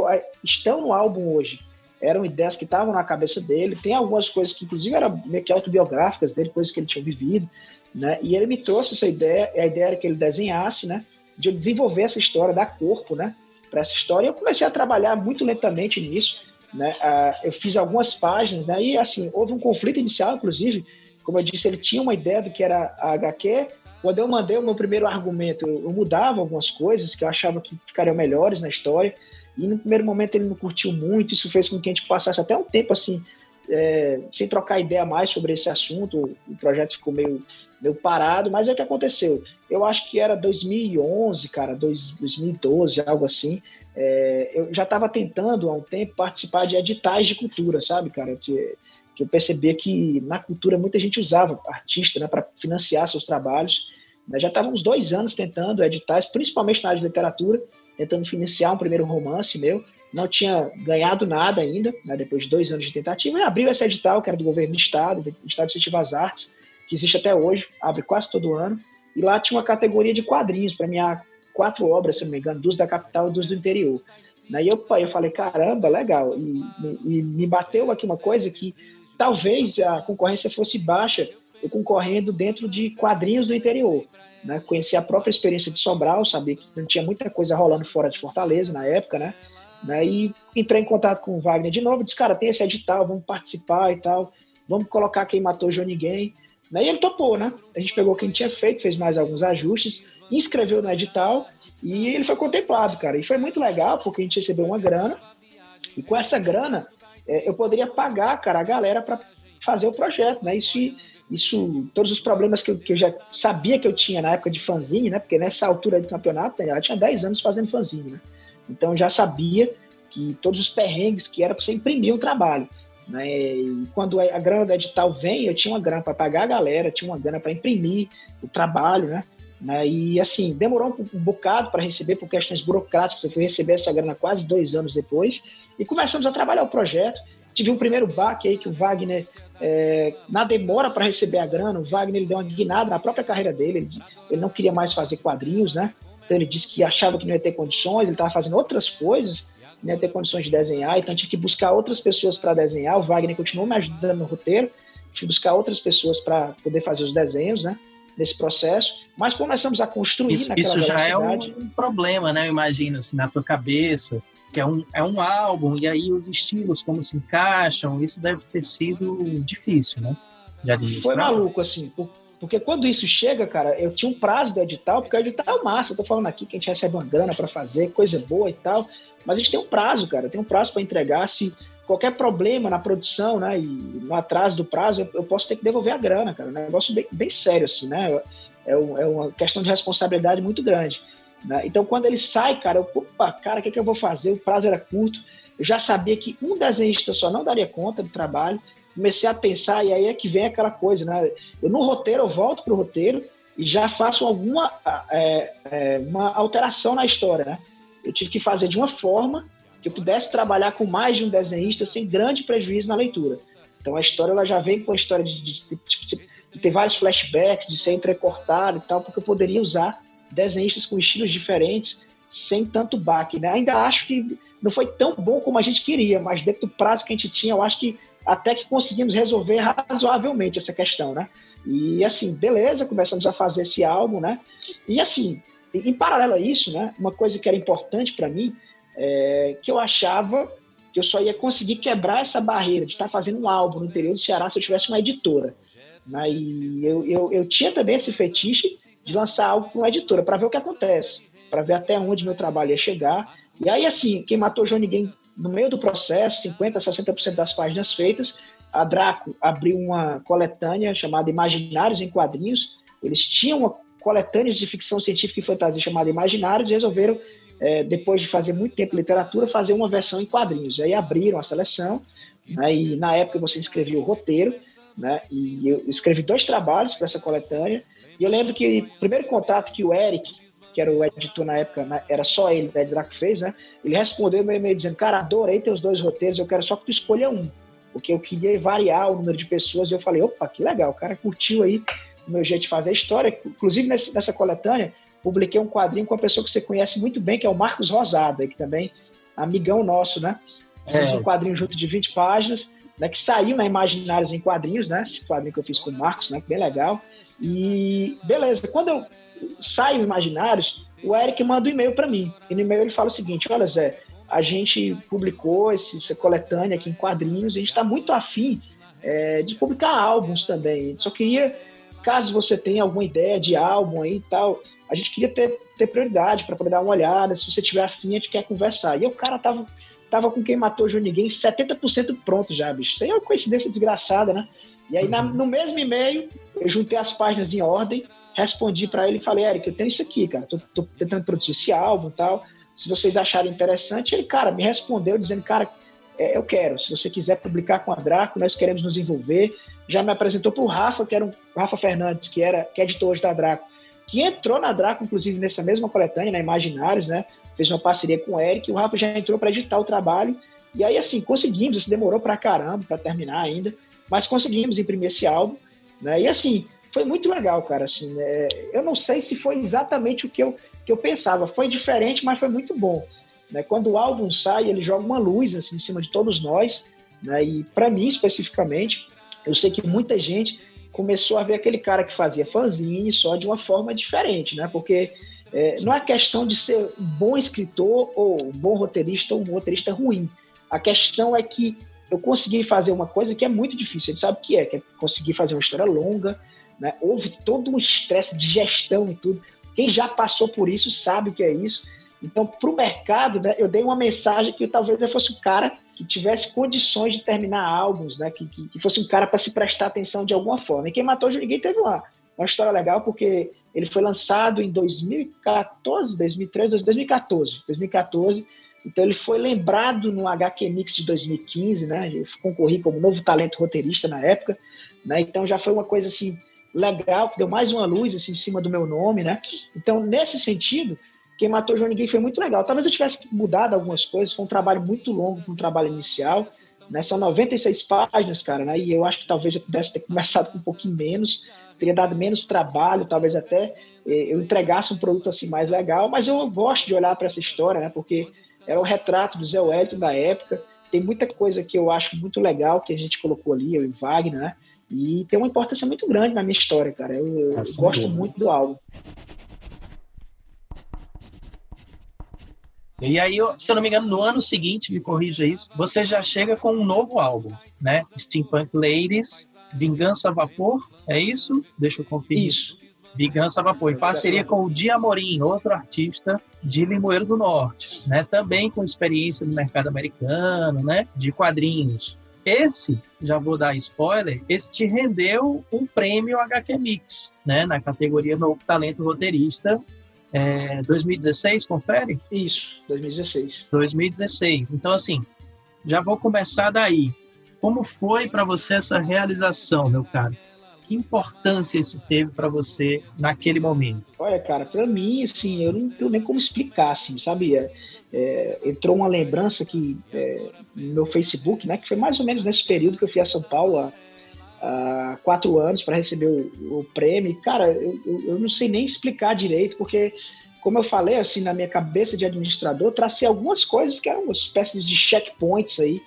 estão no álbum hoje, eram ideias que estavam na cabeça dele, tem algumas coisas que inclusive eram meio que autobiográficas dele, coisas que ele tinha vivido, né? E ele me trouxe essa ideia, a ideia era que ele desenhasse, né? De eu desenvolver essa história, dar corpo, né? Para essa história. E eu comecei a trabalhar muito lentamente nisso, né? Ah, eu fiz algumas páginas, né? E assim, houve um conflito inicial, inclusive, como eu disse, ele tinha uma ideia do que era a HQ. Quando eu mandei o meu primeiro argumento, eu mudava algumas coisas que eu achava que ficariam melhores na história. E no primeiro momento ele não curtiu muito, isso fez com que a gente passasse até um tempo assim, é, sem trocar ideia mais sobre esse assunto. O projeto ficou meio meio parado, mas é o que aconteceu. Eu acho que era 2011, cara, 2012, algo assim. É, eu já estava tentando há um tempo participar de editais de cultura, sabe, cara? Que, que eu percebia que na cultura muita gente usava artista né, para financiar seus trabalhos. Já estávamos dois anos tentando editais, principalmente na área de literatura, tentando financiar um primeiro romance meu. Não tinha ganhado nada ainda, né, depois de dois anos de tentativa, e abriu esse edital, que era do governo do Estado, do Estado de Incentivo às Artes, que existe até hoje, abre quase todo ano. E lá tinha uma categoria de quadrinhos, para mim, quatro obras, se não me engano, duas da capital e duas do interior. Daí eu, eu falei, caramba, legal. E, e, me bateu aqui uma coisa que talvez a concorrência fosse baixa, eu concorrendo dentro de quadrinhos do interior. Né? Conheci a própria experiência de Sobral, sabia que não tinha muita coisa rolando fora de Fortaleza na época, né? né? E entrei em contato com o Wagner de novo, disse, cara, tem esse edital, vamos participar e tal, vamos colocar quem matou João Ninguém. E ele topou, né? A gente pegou quem tinha feito, fez mais alguns ajustes, inscreveu no edital e ele foi contemplado, cara. E foi muito legal porque a gente recebeu uma grana e com essa grana é, eu poderia pagar, cara, a galera para fazer o projeto, né? Isso, isso, todos os problemas que eu, que eu, já sabia que eu tinha na época de fanzine, né? Porque nessa altura do campeonato, eu tinha 10 anos fazendo fanzine, né? Então eu já sabia que todos os perrengues que era para você imprimir um trabalho. Né? E quando a grana do edital vem, eu tinha uma grana para pagar a galera, tinha uma grana para imprimir o trabalho, né? né? E assim, demorou um, um bocado para receber por questões burocráticas. Eu fui receber essa grana quase dois anos depois e começamos a trabalhar o projeto. Tive um primeiro baque aí que o Wagner, é, na demora para receber a grana, o Wagner ele deu uma guinada na própria carreira dele. Ele, ele não queria mais fazer quadrinhos, né? Então ele disse que achava que não ia ter condições, ele estava fazendo outras coisas né, ter condições de desenhar, então tive que buscar outras pessoas para desenhar. O Wagner continuou me ajudando no roteiro, tive que buscar outras pessoas para poder fazer os desenhos, né? Nesse processo, mas começamos a construir isso, isso já é um problema, né? Eu imagino assim na tua cabeça que é um, é um álbum e aí os estilos como se encaixam, isso deve ter sido difícil, né? Foi maluco assim, porque quando isso chega, cara, eu tinha um prazo do edital, porque o edital é massa, eu tô falando aqui que a gente recebe uma grana para fazer, coisa boa e tal, mas a gente tem um prazo, cara, tem um prazo para entregar. Se qualquer problema na produção, né, e no atraso do prazo, eu, eu posso ter que devolver a grana, cara. É um negócio bem, bem sério, assim, né? É, é uma questão de responsabilidade muito grande. Né? Então, quando ele sai, cara, eu, opa, cara, o que, é que eu vou fazer? O prazo era curto. Eu já sabia que um desenhista só não daria conta do trabalho. Comecei a pensar, e aí é que vem aquela coisa, né? Eu no roteiro, eu volto pro roteiro e já faço alguma é, é, uma alteração na história, né? Eu tive que fazer de uma forma que eu pudesse trabalhar com mais de um desenhista sem grande prejuízo na leitura. Então a história ela já vem com a história de, de, de, de ter vários flashbacks, de ser entrecortado e tal, porque eu poderia usar desenhistas com estilos diferentes sem tanto baque. Né? Ainda acho que não foi tão bom como a gente queria, mas dentro do prazo que a gente tinha, eu acho que até que conseguimos resolver razoavelmente essa questão, né? E assim, beleza, começamos a fazer esse álbum, né? E assim, em paralelo a isso, né, uma coisa que era importante para mim, é que eu achava que eu só ia conseguir quebrar essa barreira de estar fazendo um álbum no interior do Ceará se eu tivesse uma editora. Né? E eu, eu, eu tinha também esse fetiche de lançar algo com uma editora, para ver o que acontece, para ver até onde meu trabalho ia chegar. E aí, assim, quem matou João Ninguém no meio do processo, 50%, 60% das páginas feitas, a Draco abriu uma coletânea chamada Imaginários em Quadrinhos. Eles tinham uma coletânea de ficção científica e fantasia chamada Imaginários e resolveram, é, depois de fazer muito tempo literatura, fazer uma versão em quadrinhos. Aí abriram a seleção, né, e na época você escrevia o roteiro, né, e eu escrevi dois trabalhos para essa coletânea. E eu lembro que o primeiro contato que o Eric, que era o editor na época, né, era só ele, da Draco fez, né? Ele respondeu meu e-mail dizendo, cara, adorei teus dois roteiros, eu quero só que tu escolha um. Porque eu queria variar o número de pessoas e eu falei, opa, que legal, o cara curtiu aí o meu jeito de fazer a história. Inclusive, nessa coletânea, publiquei um quadrinho com uma pessoa que você conhece muito bem, que é o Marcos Rosada, que também amigão nosso, né? Fizemos é. um quadrinho junto de 20 páginas, né, que saiu na Imaginários em quadrinhos, né? Esse quadrinho que eu fiz com o Marcos, né? Bem legal. E beleza, quando eu saio Imaginários, o Eric manda um e-mail para mim. E no e-mail ele fala o seguinte: olha, Zé, a gente publicou esse, essa coletânea aqui em quadrinhos, a gente está muito afim é, de publicar álbuns também. Só queria, caso você tenha alguma ideia de álbum aí e tal, a gente queria ter, ter prioridade para poder dar uma olhada. Se você tiver afim, a gente quer conversar. E o cara tava, tava com quem matou o João Ninguém 70% pronto já, bicho. Isso aí é uma coincidência desgraçada, né? E aí, na, uhum. no mesmo e-mail, eu juntei as páginas em ordem, respondi para ele e falei, Eric, eu tenho isso aqui, cara, tô, tô tentando produzir esse álbum e tal, se vocês acharem interessante, ele, cara, me respondeu dizendo, cara, é, eu quero, se você quiser publicar com a Draco, nós queremos nos envolver, já me apresentou para o Rafa, que era um, Rafa Fernandes, que era que é editor hoje da Draco, que entrou na Draco, inclusive, nessa mesma coletânea, na Imaginários, né, fez uma parceria com o Eric, o Rafa já entrou para editar o trabalho, e aí, assim, conseguimos, isso demorou para caramba, para terminar ainda, mas conseguimos imprimir esse álbum, né, e assim, foi muito legal, cara. Assim, né? Eu não sei se foi exatamente o que eu, que eu pensava. Foi diferente, mas foi muito bom. Né? Quando o álbum sai, ele joga uma luz assim, em cima de todos nós. Né? E para mim, especificamente, eu sei que muita gente começou a ver aquele cara que fazia fanzine só de uma forma diferente, né? Porque é, não é questão de ser um bom escritor ou um bom roteirista ou um roteirista ruim. A questão é que eu consegui fazer uma coisa que é muito difícil. Gente sabe o que é, que é conseguir fazer uma história longa, né? Houve todo um estresse de gestão e tudo. Quem já passou por isso sabe o que é isso. Então, para o mercado, né, eu dei uma mensagem que talvez eu fosse um cara que tivesse condições de terminar álbuns, né, que, que, que fosse um cara para se prestar atenção de alguma forma. E quem matou Ninguém teve uma, uma história legal, porque ele foi lançado em 2014, 2013, 2014. 2014 então ele foi lembrado no HQ Mix de 2015, né? Eu concorri como novo talento roteirista na época, né? Então já foi uma coisa assim legal, que deu mais uma luz assim, em cima do meu nome, né? Então, nesse sentido, quem matou João Ninguém foi muito legal. Talvez eu tivesse mudado algumas coisas, foi um trabalho muito longo, um trabalho inicial, né? São 96 páginas, cara, né? E eu acho que talvez eu pudesse ter começado com um pouquinho menos, teria dado menos trabalho, talvez até eh, eu entregasse um produto assim mais legal, mas eu gosto de olhar para essa história, né? Porque era o retrato do Zé Wellington da época, tem muita coisa que eu acho muito legal que a gente colocou ali, eu e Wagner, né? E tem uma importância muito grande na minha história, cara. Eu, eu gosto muito do álbum. E aí, se eu não me engano, no ano seguinte, me corrija isso, você já chega com um novo álbum, né? Steampunk Ladies, Vingança a Vapor, é isso? Deixa eu conferir. Isso. Vingança a Vapor, em parceria com o Diamorim, outro artista de Limoeiro do Norte, né? Também com experiência no mercado americano, né? De quadrinhos. Esse, já vou dar spoiler, esse te rendeu um prêmio HQ Mix, né? Na categoria Novo Talento Roteirista. É, 2016, confere? Isso, 2016. 2016. Então, assim, já vou começar daí. Como foi para você essa realização, meu caro? Que importância isso teve para você naquele momento? Olha, cara, para mim, assim, eu não tenho nem como explicar, assim, sabe? É, é, entrou uma lembrança que é, no meu Facebook, né, que foi mais ou menos nesse período que eu fui a São Paulo há quatro anos para receber o, o, prêmio. Cara, eu, eu, não sei nem explicar direito, porque, como eu falei, assim, na minha cabeça de administrador, tracei algumas coisas que eram espécies de checkpoints aí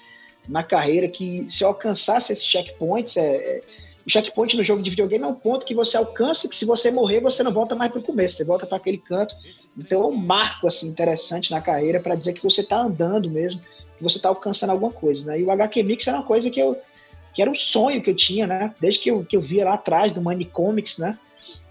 na carreira, que se eu alcançasse esses checkpoints, é, é o checkpoint no jogo de videogame é um ponto que você alcança que se você morrer, você não volta mais para o começo, você volta para aquele canto. Então é um marco assim, interessante na carreira para dizer que você está andando mesmo, que você está alcançando alguma coisa. Né? E o HQ Mix era uma coisa que eu que era um sonho que eu tinha, né? Desde que eu, que eu via lá atrás do Money Comics, né?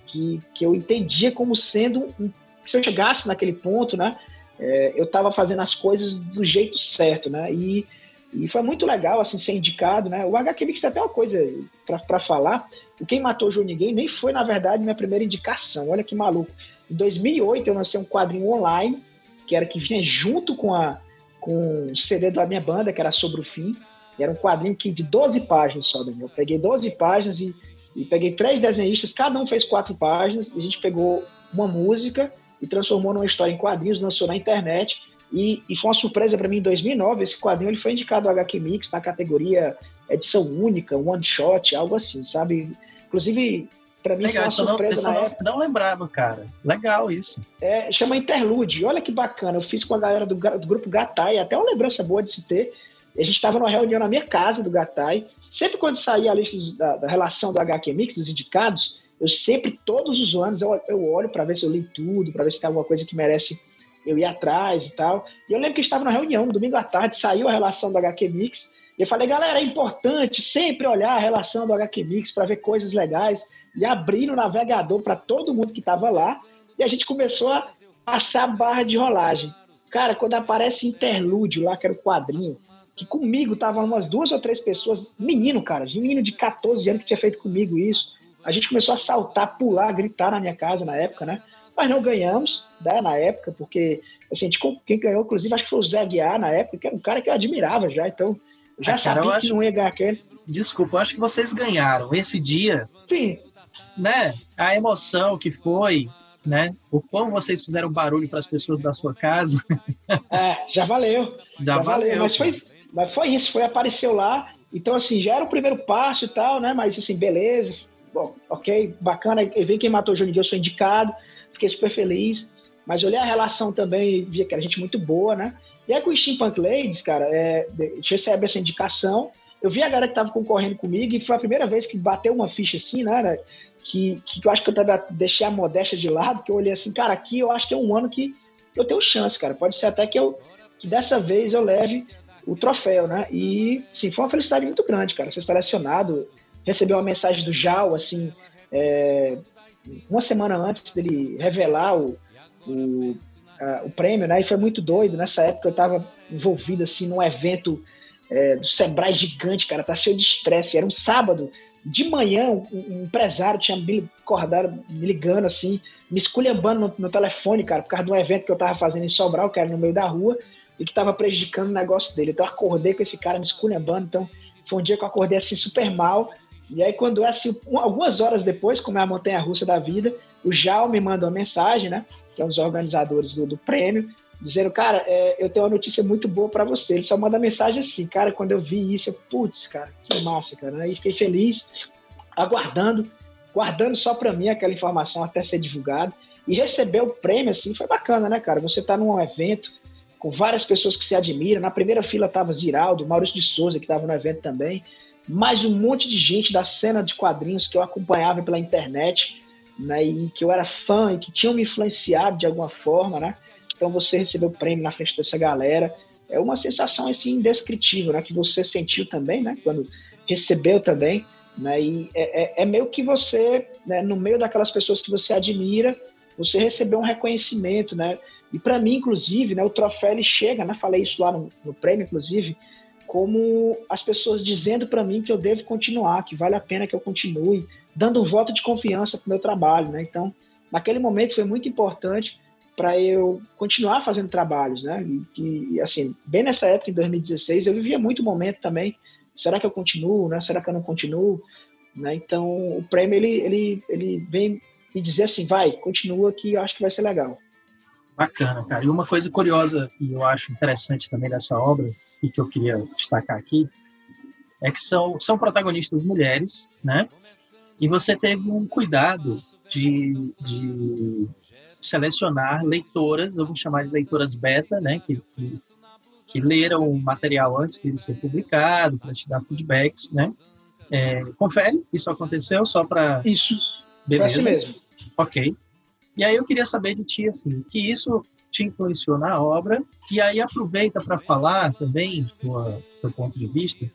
que, que eu entendia como sendo um, se eu chegasse naquele ponto, né, é, eu estava fazendo as coisas do jeito certo, né? E, e foi muito legal assim ser indicado, né? O HQ Mix tem até uma coisa para falar. O Quem Matou João Ninguém nem foi, na verdade, minha primeira indicação. Olha que maluco. Em 2008 eu lancei um quadrinho online, que era que vinha junto com a com o CD da minha banda, que era Sobre o Fim. E era um quadrinho que de 12 páginas só, Daniel. Eu peguei 12 páginas e, e peguei três desenhistas, cada um fez quatro páginas, e a gente pegou uma música e transformou numa história em quadrinhos, lançou na internet. E, e foi uma surpresa para mim em 2009. Esse quadrinho ele foi indicado ao HQ Mix na categoria edição única, one shot, algo assim, sabe? Inclusive, para mim Legal, foi uma surpresa não, na época. Não lembrava, cara. Legal isso. É, chama Interlude. Olha que bacana. Eu fiz com a galera do, do grupo Gatai, até uma lembrança boa de se ter. A gente estava numa reunião na minha casa do Gatai. Sempre quando saía a lista da, da relação do HQ Mix, dos indicados, eu sempre, todos os anos, eu, eu olho para ver se eu li tudo, para ver se tem alguma coisa que merece eu ir atrás e tal. E eu lembro que estava na reunião, domingo à tarde, saiu a relação do HQ Mix. E eu falei, galera, é importante sempre olhar a relação do HQ Mix para ver coisas legais. E abrir no navegador para todo mundo que estava lá. E a gente começou a passar a barra de rolagem. Cara, quando aparece interlúdio lá, que era o quadrinho, que comigo estavam umas duas ou três pessoas, menino, cara, menino de 14 anos que tinha feito comigo isso. A gente começou a saltar, pular, gritar na minha casa na época, né? Mas não ganhamos, né, na época, porque assim, gente, quem ganhou, inclusive, acho que foi o Zé Guiar na época, que era um cara que eu admirava já, então eu já ah, sabia cara, que acho... não ia ganhar aquele. Desculpa, eu acho que vocês ganharam. Esse dia, Sim. né? A emoção que foi, né? O quão vocês fizeram barulho para as pessoas da sua casa. É, já valeu. Já, já valeu. valeu. Mas foi, mas foi isso, foi apareceu lá. Então, assim, já era o primeiro passo e tal, né? Mas, assim, beleza, bom, ok, bacana, vem quem matou o Johnny eu sou indicado, fiquei super feliz, mas olhei a relação também via que era gente muito boa, né? E aí com o Steampunk Ladies, cara, é, recebe essa indicação, eu vi a galera que tava concorrendo comigo e foi a primeira vez que bateu uma ficha assim, né? Que, que eu acho que eu tava, deixei a modéstia de lado, que eu olhei assim, cara, aqui eu acho que é um ano que eu tenho chance, cara. Pode ser até que eu que dessa vez eu leve o troféu, né? E sim, foi uma felicidade muito grande, cara. Ser selecionado, recebeu uma mensagem do Jal, assim, é, uma semana antes dele revelar o, o, a, o prêmio, né? E foi muito doido. Nessa época eu estava envolvido, assim, num evento é, do Sebrae gigante, cara, tá cheio de estresse. Era um sábado, de manhã, um, empresário tinha me acordado, me ligando, assim, me esculhambando no, no, telefone, cara, por causa de um evento que eu tava fazendo em Sobral, que era no meio da rua, e que tava prejudicando o negócio dele. Então eu acordei com esse cara me esculhambando, então foi um dia que eu acordei assim super mal, e aí, quando é assim, algumas horas depois, como é a montanha russa da vida, o Jal me manda uma mensagem, né? Que é um dos organizadores do, do prêmio, dizendo, cara, é, eu tenho uma notícia muito boa para você. Ele só manda mensagem assim, cara, quando eu vi isso, eu, putz, cara, que massa, cara. Aí fiquei feliz, aguardando, guardando só para mim aquela informação até ser divulgado. E receber o prêmio, assim, foi bacana, né, cara? Você tá num evento com várias pessoas que se admiram. Na primeira fila tava Ziraldo, Maurício de Souza, que estava no evento também mais um monte de gente da cena de quadrinhos que eu acompanhava pela internet, né, e que eu era fã e que tinham me influenciado de alguma forma, né? Então você recebeu o prêmio na frente dessa galera, é uma sensação assim indescritível, né, que você sentiu também, né, quando recebeu também, né? E é, é, é meio que você, né, no meio daquelas pessoas que você admira, você recebeu um reconhecimento, né? E para mim, inclusive, né, o troféu ele chega, né? Falei isso lá no, no prêmio, inclusive, como as pessoas dizendo para mim que eu devo continuar, que vale a pena que eu continue, dando um voto de confiança para o meu trabalho, né? Então, naquele momento foi muito importante para eu continuar fazendo trabalhos, né? E, e, assim, bem nessa época, em 2016, eu vivia muito momento também. Será que eu continuo, né? Será que eu não continuo? Né? Então, o prêmio ele, ele, ele vem me dizer assim, vai, continua que eu acho que vai ser legal. Bacana, cara. E uma coisa curiosa e eu acho interessante também dessa obra e que eu queria destacar aqui é que são, são protagonistas mulheres, né? E você teve um cuidado de, de selecionar leitoras, eu vou chamar de leitoras beta, né? Que, que, que leram o material antes dele ser publicado, para te dar feedbacks, né? É, confere, isso aconteceu só para. Isso. Beleza. Foi assim mesmo. Ok. E aí eu queria saber de ti, assim, que isso te influenciou na obra, e aí aproveita para falar também, do teu ponto de vista,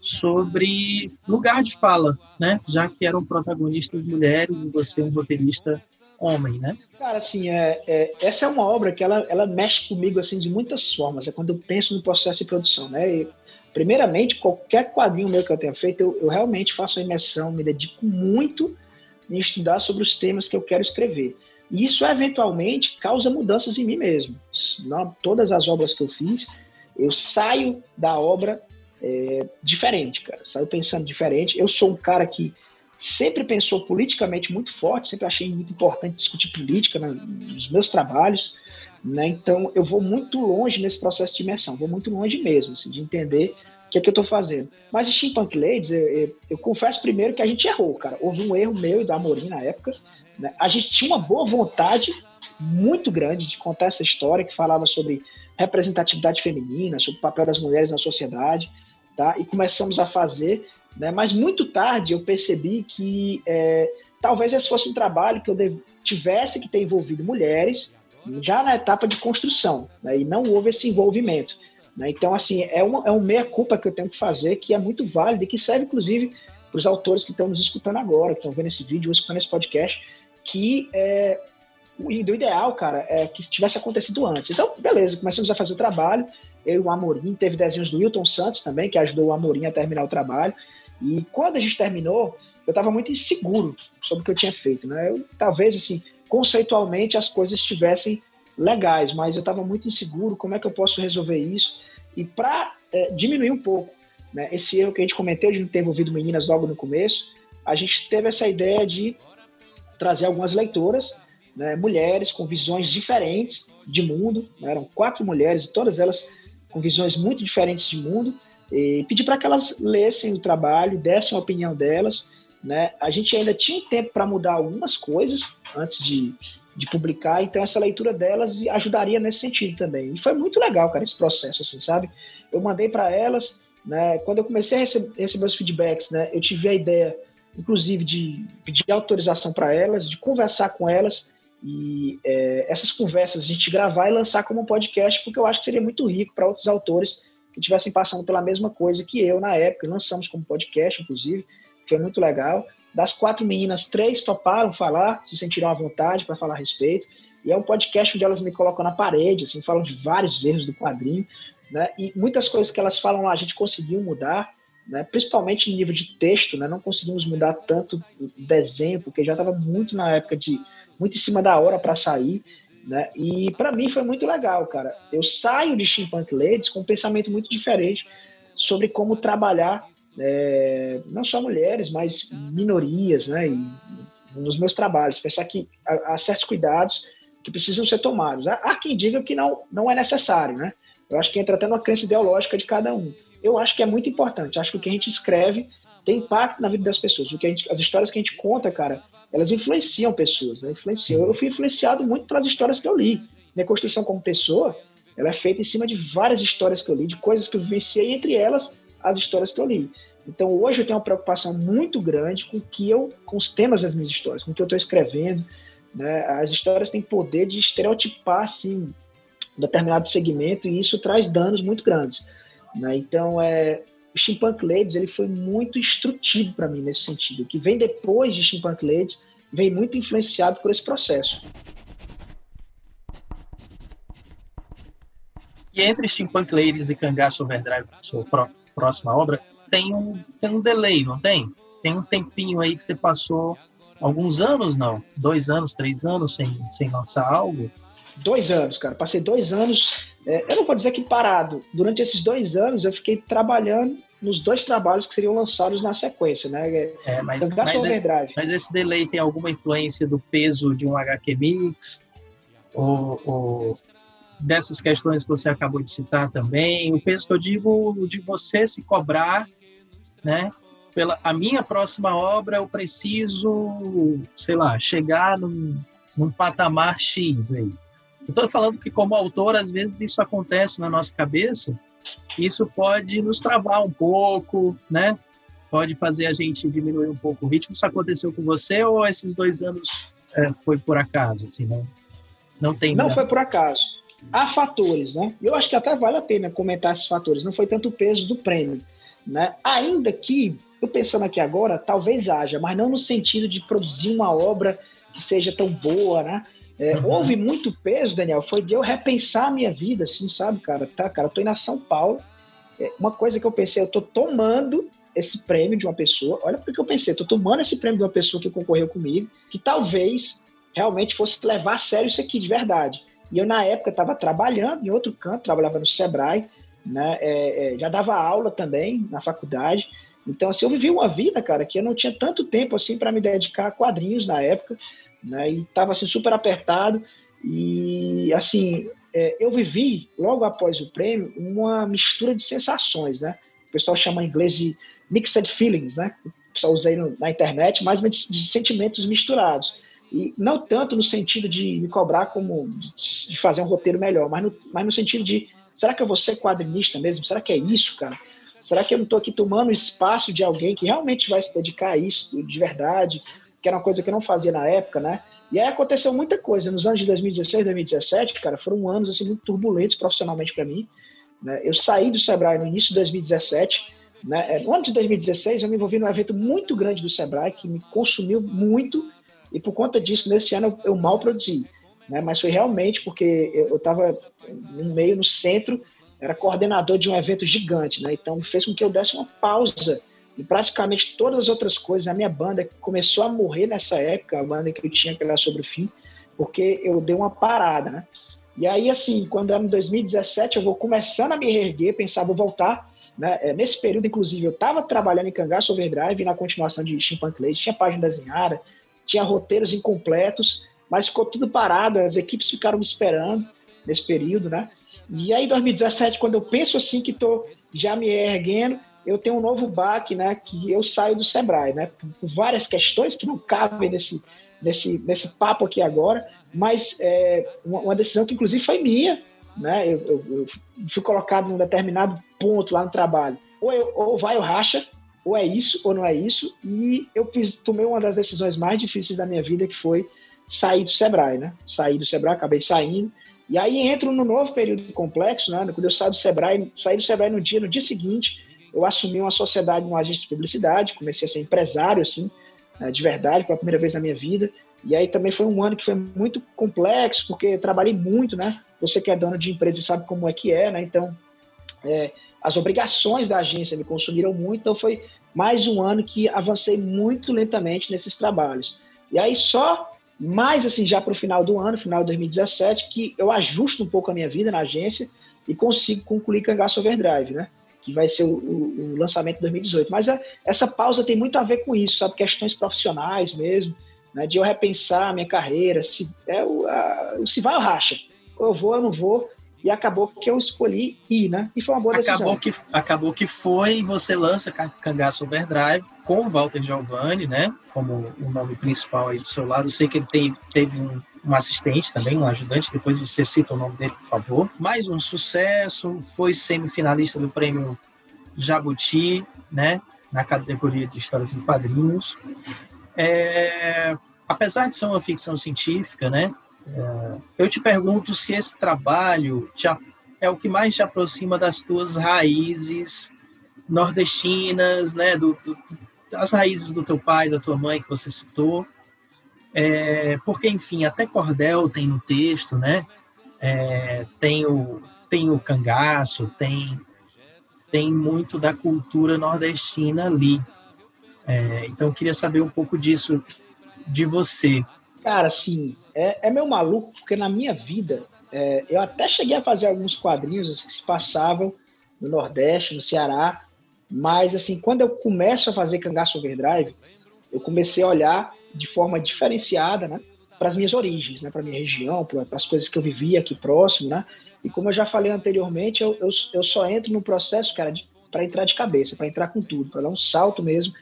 sobre lugar de fala, né? Já que eram protagonistas mulheres e você é um roteirista homem, né? Cara, assim, é, é, essa é uma obra que ela, ela mexe comigo assim de muitas formas. É quando eu penso no processo de produção, né? E, primeiramente, qualquer quadrinho meu que eu tenha feito, eu, eu realmente faço a imersão, me dedico muito em estudar sobre os temas que eu quero escrever. E isso eventualmente causa mudanças em mim mesmo. Todas as obras que eu fiz, eu saio da obra é, diferente, cara. Saio pensando diferente. Eu sou um cara que sempre pensou politicamente muito forte, sempre achei muito importante discutir política né, nos meus trabalhos. Né? Então, eu vou muito longe nesse processo de imersão, vou muito longe mesmo, assim, de entender o que é que eu estou fazendo. Mas em Steampunk Ladies, eu, eu, eu, confesso primeiro que a gente errou, cara. Houve um erro meu e do Amorim na época. Né? A gente tinha uma boa vontade muito grande de contar essa história que falava sobre representatividade feminina, sobre o papel das mulheres na sociedade, tá? E começamos a fazer, né? Mas muito tarde eu percebi que é, talvez esse fosse um trabalho que eu tivesse que ter envolvido mulheres já na etapa de construção, né? e não houve esse envolvimento. Né? Então, assim, é uma, é uma meia-culpa que eu tenho que fazer, que é muito válido e que serve, inclusive, para os autores que estão nos escutando agora, que estão vendo esse vídeo escutando esse podcast, que é, o ideal, cara, é que tivesse acontecido antes. Então, beleza, começamos a fazer o trabalho, eu e o Amorim, teve desenhos do Wilton Santos também, que ajudou o Amorim a terminar o trabalho, e quando a gente terminou, eu estava muito inseguro sobre o que eu tinha feito, né? Eu, talvez, assim, conceitualmente as coisas estivessem legais, mas eu estava muito inseguro, como é que eu posso resolver isso? E para é, diminuir um pouco né, esse erro que a gente cometeu de não ter envolvido meninas logo no começo, a gente teve essa ideia de trazer algumas leitoras, né, mulheres com visões diferentes de mundo, né, eram quatro mulheres, todas elas com visões muito diferentes de mundo, e pedir para que elas lessem o trabalho, dessem a opinião delas. Né? A gente ainda tinha tempo para mudar algumas coisas antes de, de publicar, então essa leitura delas ajudaria nesse sentido também. E foi muito legal, cara, esse processo, assim, sabe? Eu mandei para elas, né? Quando eu comecei a receber, receber os feedbacks, né? Eu tive a ideia, inclusive, de pedir autorização para elas, de conversar com elas e é, essas conversas a gente gravar e lançar como podcast, porque eu acho que seria muito rico para outros autores que estivessem passando pela mesma coisa que eu na época. Lançamos como podcast, inclusive, foi muito legal. Das quatro meninas, três toparam falar, se sentiram à vontade para falar a respeito. E é um podcast onde elas me colocam na parede, assim, falam de vários erros do quadrinho, né? E muitas coisas que elas falam lá a gente conseguiu mudar, né? Principalmente em nível de texto, né? Não conseguimos mudar tanto o desenho, porque já estava muito na época de muito em cima da hora para sair. Né? E para mim foi muito legal, cara. Eu saio de Steampunk Ladies com um pensamento muito diferente sobre como trabalhar é, não só mulheres, mas minorias, né? E, nos meus trabalhos, pensar que há, há, certos cuidados que precisam ser tomados. Há, há quem diga que não, não é necessário, né? Eu acho que entra até numa crença ideológica de cada um. Eu acho que é muito importante. Acho que o que a gente escreve tem impacto na vida das pessoas. O que a gente, as histórias que a gente conta, cara, elas influenciam pessoas, né? Influenciam. Eu fui influenciado muito pelas histórias que eu li. Minha construção como pessoa, ela é feita em cima de várias histórias que eu li, de coisas que eu vivenciei, entre elas as histórias que eu li. Então hoje eu tenho uma preocupação muito grande com que eu, com os temas das minhas histórias, com o que eu estou escrevendo. Né? As histórias têm poder de estereotipar assim um determinado segmento e isso traz danos muito grandes. Né? Então é o Steampunk Ladies ele foi muito instrutivo para mim nesse sentido. O que vem depois de Steampunk Ladies vem muito influenciado por esse processo. E entre Steampunk Ladies e Cangaço Overdrive, sua próxima obra, tem um, tem um delay, não tem? Tem um tempinho aí que você passou alguns anos, não? Dois anos, três anos sem, sem lançar algo? Dois anos, cara. Passei dois anos é, eu não vou dizer que parado. Durante esses dois anos, eu fiquei trabalhando nos dois trabalhos que seriam lançados na sequência, né? É, mas, mas, esse, mas esse delay tem alguma influência do peso de um HQ Mix? Ou, ou, dessas questões que você acabou de citar também? O peso que eu digo de você se cobrar, né? Pela a minha próxima obra, eu preciso, sei lá, chegar num, num patamar X aí. Estou falando que, como autor, às vezes isso acontece na nossa cabeça, isso pode nos travar um pouco, né? Pode fazer a gente diminuir um pouco o ritmo. Isso aconteceu com você ou esses dois anos é, foi por acaso? Assim, não, não tem. Não foi por acaso. Há fatores, né? Eu acho que até vale a pena comentar esses fatores. Não foi tanto o peso do prêmio, né? Ainda que, eu pensando aqui agora, talvez haja, mas não no sentido de produzir uma obra que seja tão boa, né? É. Houve muito peso, Daniel, foi de eu repensar a minha vida, assim, sabe, cara? Tá, cara, eu tô indo a São Paulo. É, uma coisa que eu pensei, eu tô tomando esse prêmio de uma pessoa. Olha porque eu pensei, tô tomando esse prêmio de uma pessoa que concorreu comigo, que talvez realmente fosse levar a sério isso aqui de verdade. E eu, na época, estava trabalhando em outro canto, trabalhava no Sebrae, né? É, é, já dava aula também na faculdade. Então, assim, eu vivi uma vida, cara, que eu não tinha tanto tempo assim para me dedicar a quadrinhos na época, né? E estava assim super apertado. E assim, é, eu vivi logo após o prêmio uma mistura de sensações, né? O pessoal chama em inglês de mixed feelings, né? O pessoal usa aí na internet, mas de sentimentos misturados. E não tanto no sentido de me cobrar como de fazer um roteiro melhor, mas no, mas no sentido de será que eu vou ser quadrinista mesmo? Será que é isso, cara? Será que eu não estou aqui tomando espaço de alguém que realmente vai se dedicar a isso de verdade? Que era uma coisa que eu não fazia na época, né? E aí aconteceu muita coisa. Nos anos de 2016, 2017, cara, foram anos assim muito turbulentos profissionalmente para mim. Né? Eu saí do Sebrae no início de 2017. Né? No ano de 2016, eu me envolvi num evento muito grande do Sebrae que me consumiu muito e por conta disso, nesse ano eu, eu mal produzi. Né? Mas foi realmente porque eu estava no meio, no centro, era coordenador de um evento gigante, né? Então fez com que eu desse uma pausa e praticamente todas as outras coisas. A minha banda começou a morrer nessa época, a banda que eu tinha que era sobre o fim, porque eu dei uma parada, né? E aí, assim, quando era em 2017, eu vou começando a me reerguer, pensar, vou voltar. Né? É, nesse período, inclusive, eu estava trabalhando em Cangaço Overdrive na continuação de Chimpanzee Lake, tinha página desenhada, tinha roteiros incompletos, mas ficou tudo parado, as equipes ficaram me esperando nesse período, né? E aí, em 2017, quando eu penso assim que estou já me erguendo, eu tenho um novo baque, né? Que eu saio do Sebrae, né? Por várias questões que não cabem nesse, nesse, nesse papo aqui agora, mas é, uma, decisão que inclusive foi minha, né? Eu, eu, eu, fui colocado num determinado ponto lá no trabalho. Ou, eu, ou vai ou racha, ou é isso ou não é isso. E eu fiz, tomei uma das decisões mais difíceis da minha vida, que foi sair do Sebrae, né? Saí do Sebrae, acabei saindo. E aí entro no novo período complexo, né? Quando eu saio do Sebrae, saí do Sebrae no dia, no dia seguinte, eu assumi uma sociedade, uma agência de publicidade, comecei a ser empresário, assim, né, de verdade, pela primeira vez na minha vida. E aí também foi um ano que foi muito complexo, porque trabalhei muito, né? Você que é dono de empresa sabe como é que é, né? Então, é, as obrigações da agência me consumiram muito, então foi mais um ano que avancei muito lentamente nesses trabalhos. E aí só mais assim já para o final do ano, final de 2017, que eu ajusto um pouco a minha vida na agência e consigo concluir Cangaço Overdrive, né? Que vai ser o, o, o lançamento de 2018. Mas a, essa pausa tem muito a ver com isso, sabe? Questões profissionais mesmo, né? De eu repensar a minha carreira, se, é o, a, se vai ou racha. Eu vou ou não vou e acabou que eu escolhi ir, né? E foi uma boa decisão. Acabou que, acabou que foi, você lança Cangaço Overdrive com o Walter Giovanni, né? Como o nome principal aí do seu lado. Eu sei que ele tem, teve um, um assistente também, um ajudante, depois você cita o nome dele, por favor. Mais um sucesso, foi semifinalista do prêmio Jabuti, né? Na categoria de histórias em quadrinhos. É, apesar de ser uma ficção científica, né? É, eu te pergunto se esse trabalho te, é o que mais te aproxima das tuas raízes nordestinas, né, do, do, das raízes do teu pai, da tua mãe que você citou, é, porque enfim até cordel tem no texto, né, é, tem o tem o cangaço, tem tem muito da cultura nordestina ali. É, então eu queria saber um pouco disso de você. Cara, sim, é, é meio maluco, porque na minha vida, é, eu até cheguei a fazer alguns quadrinhos assim, que se passavam no Nordeste, no Ceará, mas assim, quando eu começo a fazer Cangaço Overdrive, eu comecei a olhar de forma diferenciada, né, para as minhas origens, né, para minha região, para as coisas que eu vivia aqui próximo, né? E como eu já falei anteriormente, eu, eu, eu só entro no processo, cara, para entrar de cabeça, para entrar com tudo, para dar um salto mesmo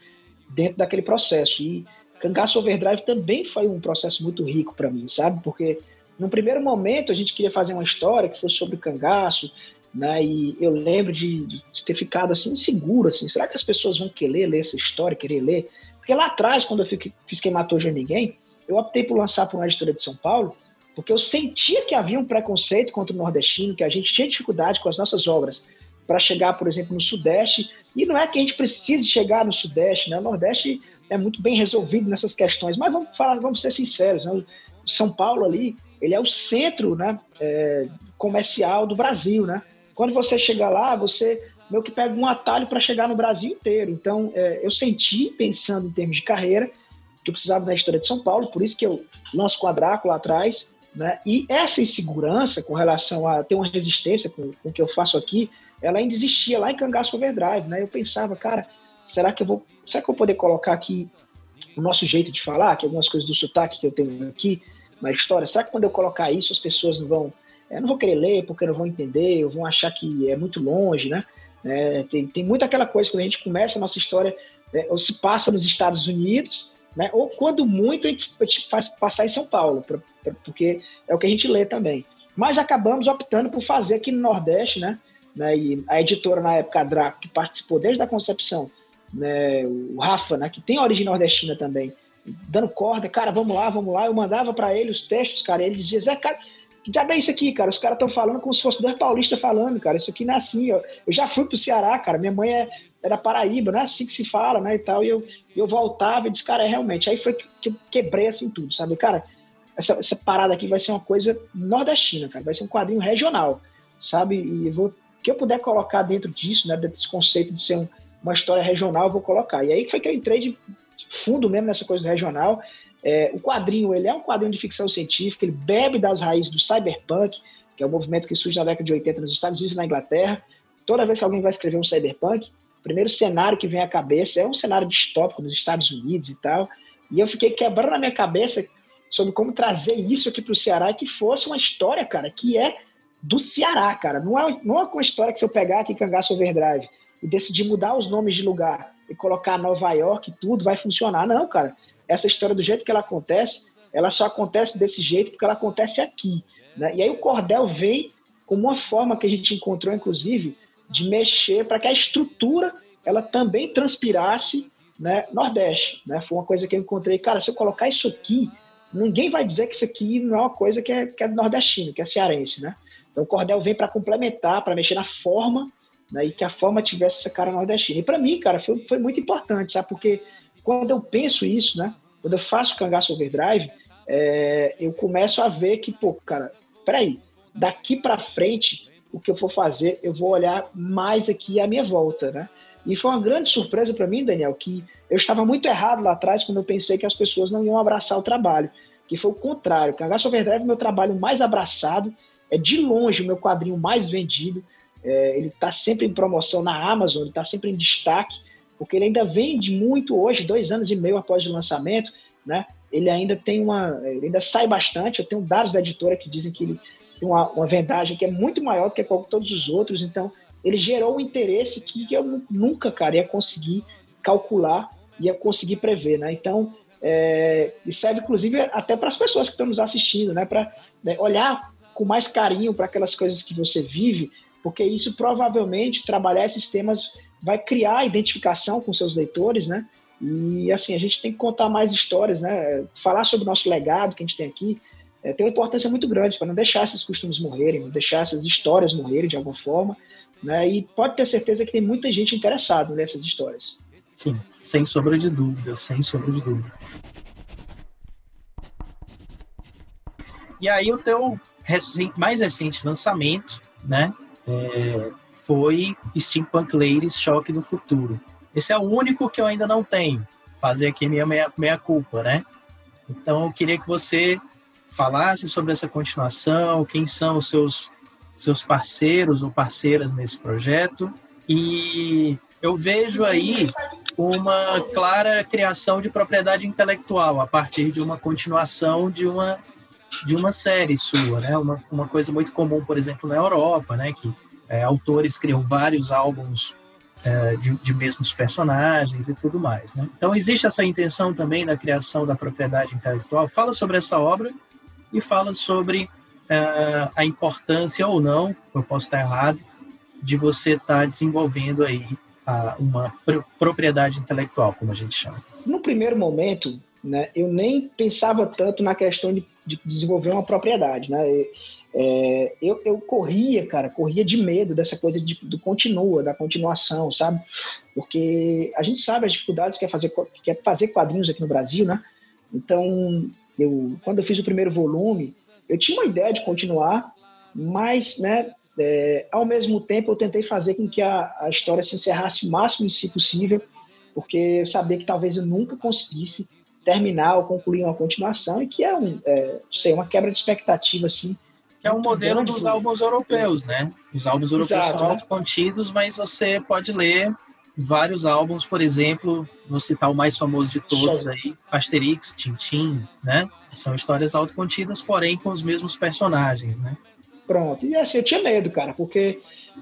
dentro daquele processo. E Cangaço Overdrive também foi um processo muito rico para mim, sabe? Porque no primeiro momento a gente queria fazer uma história que fosse sobre o cangaço, né? E eu lembro de, de, ter ficado assim inseguro, assim, será que as pessoas vão querer ler essa história, querer ler? Porque lá atrás, quando eu fiz Quem Matou Já Ninguém, eu optei por lançar por uma editora de São Paulo, porque eu sentia que havia um preconceito contra o nordestino, que a gente tinha dificuldade com as nossas obras para chegar, por exemplo, no Sudeste. E não é que a gente precise chegar no Sudeste, né? O Nordeste é muito bem resolvido nessas questões, mas vamos falar, vamos ser sinceros, né? São Paulo ali, ele é o centro, né, é, comercial do Brasil, né? Quando você chega lá, você meio que pega um atalho para chegar no Brasil inteiro. Então, é, eu senti, pensando em termos de carreira, que eu precisava da história de São Paulo, por isso que eu lanço Quadraco lá atrás, né? E essa insegurança com relação a ter uma resistência com, com o que eu faço aqui, ela ainda existia lá em Cangaço Overdrive, né? Eu pensava, cara, será que eu vou, será que eu vou poder colocar aqui o nosso jeito de falar, que algumas coisas do sotaque que eu tenho aqui na história, será que quando eu colocar isso as pessoas não vão, eu não vou querer ler porque não vão entender, ou vão achar que é muito longe, né? É, tem, tem muito aquela coisa quando a gente começa a nossa história, é, ou se passa nos Estados Unidos, né? Ou quando muito a gente, a gente faz passar em São Paulo, pra, pra, porque é o que a gente lê também. Mas acabamos optando por fazer aqui no Nordeste, né? né? E a editora na época, a Draco, que participou desde a concepção, né? o Rafa, né? que tem origem nordestina também, dando corda, cara, vamos lá, vamos lá. Eu mandava para ele os textos, cara, ele dizia, Zé, cara, que diabo é isso aqui, cara? Os caras estão falando como se fosse dois paulistas falando, cara. Isso aqui não é assim. Eu já fui pro Ceará, cara. Minha mãe é, era Paraíba, não é assim que se fala, né? E tal. E eu, eu voltava e disse, cara, é realmente. Aí foi que eu quebrei assim tudo, sabe? Cara, essa, essa parada aqui vai ser uma coisa nordestina, cara. Vai ser um quadrinho regional, sabe? E vou. que eu puder colocar dentro disso, né? Desse conceito de ser um, uma história regional, eu vou colocar. E aí foi que eu entrei de fundo mesmo nessa coisa regional. É, o quadrinho, ele é um quadrinho de ficção científica, ele bebe das raízes do cyberpunk, que é um movimento que surge na década de 80 nos Estados Unidos e na Inglaterra. Toda vez que alguém vai escrever um cyberpunk, o primeiro cenário que vem à cabeça é um cenário distópico nos Estados Unidos e tal. E eu fiquei quebrando na minha cabeça sobre como trazer isso aqui para o Ceará que fosse uma história, cara, que é do Ceará, cara. Não é, não é uma história que se eu pegar aqui Cangaço Overdrive e decidir mudar os nomes de lugar e colocar Nova York e tudo vai funcionar. Não, cara essa história do jeito que ela acontece, ela só acontece desse jeito porque ela acontece aqui. Né? E aí o cordel vem como uma forma que a gente encontrou, inclusive, de mexer para que a estrutura ela também transpirasse né, Nordeste. Né? Foi uma coisa que eu encontrei. Cara, se eu colocar isso aqui, ninguém vai dizer que isso aqui não é uma coisa que é, que é nordestino, que é cearense. Né? Então o cordel vem para complementar, para mexer na forma né, e que a forma tivesse essa cara nordestina. E para mim, cara, foi, foi muito importante, sabe? Porque quando eu penso isso, né? Quando eu faço cangaço overdrive, é, eu começo a ver que, pô, cara, peraí, daqui para frente, o que eu for fazer, eu vou olhar mais aqui à minha volta, né? E foi uma grande surpresa para mim, Daniel, que eu estava muito errado lá atrás quando eu pensei que as pessoas não iam abraçar o trabalho, que foi o contrário. Cangaço Overdrive é meu trabalho mais abraçado, é de longe o meu quadrinho mais vendido, é, ele está sempre em promoção na Amazon, ele está sempre em destaque, porque ele ainda vende muito hoje, dois anos e meio após o lançamento, né? Ele ainda tem uma, ele ainda sai bastante. Eu tenho dados da editora que dizem que ele tem uma, uma vendagem que é muito maior do que todos os outros. Então, ele gerou um interesse que eu nunca, cara, ia conseguir calcular, ia conseguir prever, né? Então, é, e serve inclusive até para as pessoas que estão nos assistindo, né? Para né, olhar com mais carinho para aquelas coisas que você vive, porque isso provavelmente trabalhar esses temas vai criar identificação com seus leitores, né? E assim, a gente tem que contar mais histórias, né? Falar sobre o nosso legado que a gente tem aqui é, tem uma importância muito grande para não deixar esses costumes morrerem, não deixar essas histórias morrerem de alguma forma, né? E pode ter certeza que tem muita gente interessada nessas histórias. Sim, sem sombra de dúvida, sem sombra de dúvida. E aí o teu mais recente lançamento, né? É, foi Steampunk Ladies Choque do Futuro. Esse é o único que eu ainda não tenho. Fazer aqui minha meia, culpa, né? Então eu queria que você falasse sobre essa continuação, quem são os seus, seus parceiros ou parceiras nesse projeto. E eu vejo aí uma clara criação de propriedade intelectual a partir de uma continuação de uma de uma série sua, né? Uma, uma coisa muito comum, por exemplo, na Europa, né? Que é, autores criam vários álbuns é, de, de, mesmos personagens e tudo mais. Né? Então, existe essa intenção também da criação da propriedade intelectual. Fala sobre essa obra e fala sobre é, a importância ou não, eu posso estar errado, de você estar tá desenvolvendo aí a, uma propriedade intelectual, como a gente chama. No primeiro momento, né, eu nem pensava tanto na questão de de desenvolver uma propriedade, né? É, eu, eu corria, cara, corria de medo dessa coisa de, do continua, da continuação, sabe? Porque a gente sabe as dificuldades que é fazer, que é fazer quadrinhos aqui no Brasil, né? Então, eu, quando eu fiz o primeiro volume, eu tinha uma ideia de continuar, mas, né, é, ao mesmo tempo eu tentei fazer com que a, a história se encerrasse o máximo si possível, porque eu sabia que talvez eu nunca conseguisse terminar ou concluir uma continuação e que é, um, é, sei, uma quebra de expectativa, assim, que é o modelo dos álbuns europeus, né? Os álbuns europeus Exato, são autocontidos, mas você pode ler vários álbuns, por exemplo, vou citar o mais famoso de todos aí, Asterix, Tintin, né? São histórias autocontidas, porém com os mesmos personagens, né? Pronto. E assim, eu tinha medo, cara, porque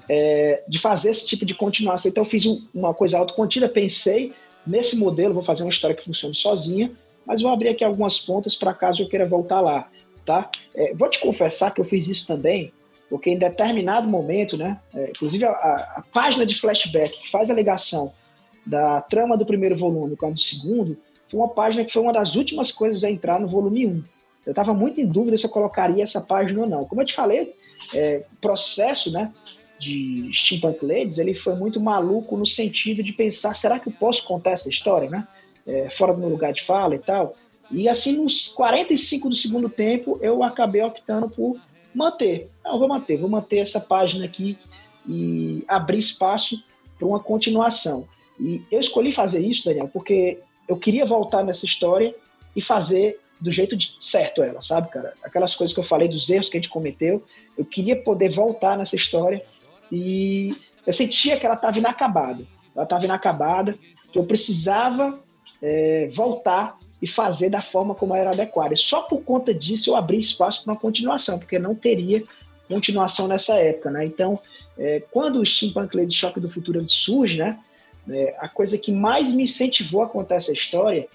é, de fazer esse tipo de continuação. Então eu fiz uma coisa autocontida, pensei nesse modelo, vou fazer uma história que funcione sozinha, mas vou abrir aqui algumas pontas para caso eu queira voltar lá tá? É, vou te confessar que eu fiz isso também, porque em determinado momento, né, é, inclusive a, a, página de flashback que faz a ligação da trama do primeiro volume com a do segundo, foi uma página que foi uma das últimas coisas a entrar no volume 1. Eu estava muito em dúvida se eu colocaria essa página ou não. Como eu te falei, é, processo né, de Steampunk Ladies ele foi muito maluco no sentido de pensar, será que eu posso contar essa história, né? É, fora do meu lugar de fala e tal. E assim, nos 45 do segundo tempo, eu acabei optando por manter. Não, vou manter, vou manter essa página aqui e abrir espaço para uma continuação. E eu escolhi fazer isso, Daniel, porque eu queria voltar nessa história e fazer do jeito certo ela, sabe, cara? Aquelas coisas que eu falei dos erros que a gente cometeu, eu queria poder voltar nessa história e eu sentia que ela estava inacabada. Ela estava inacabada, que eu precisava é, voltar e fazer da forma como era adequada. Só por conta disso eu abri espaço para uma continuação, porque não teria continuação nessa época, né? Então, é, quando o Steampunk Lady Shock do Futuro surge, né? É, a coisa que mais me incentivou a contar essa história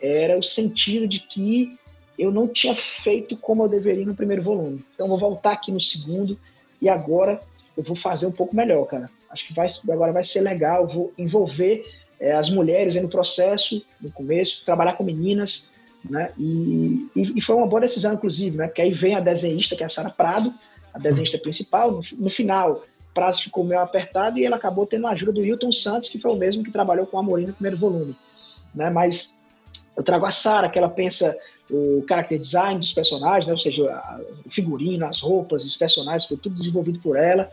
era o sentido de que eu não tinha feito como eu deveria no primeiro volume. Então, vou voltar aqui no segundo e agora eu vou fazer um pouco melhor, cara. Acho que vai, agora vai ser legal, vou envolver é, as mulheres no processo, no começo, trabalhar com meninas, né? E, e, e, foi uma boa decisão, inclusive, né? Porque aí vem a desenhista, que é a Sara Prado, a desenhista principal. No, no, final, o prazo ficou meio apertado e ela acabou tendo a ajuda do Hilton Santos, que foi o mesmo que trabalhou com a Amorim no primeiro volume, né? Mas eu trago a Sara, que ela pensa o character design dos personagens, né? ou seja, o figurino, as roupas, os personagens, foi tudo desenvolvido por ela.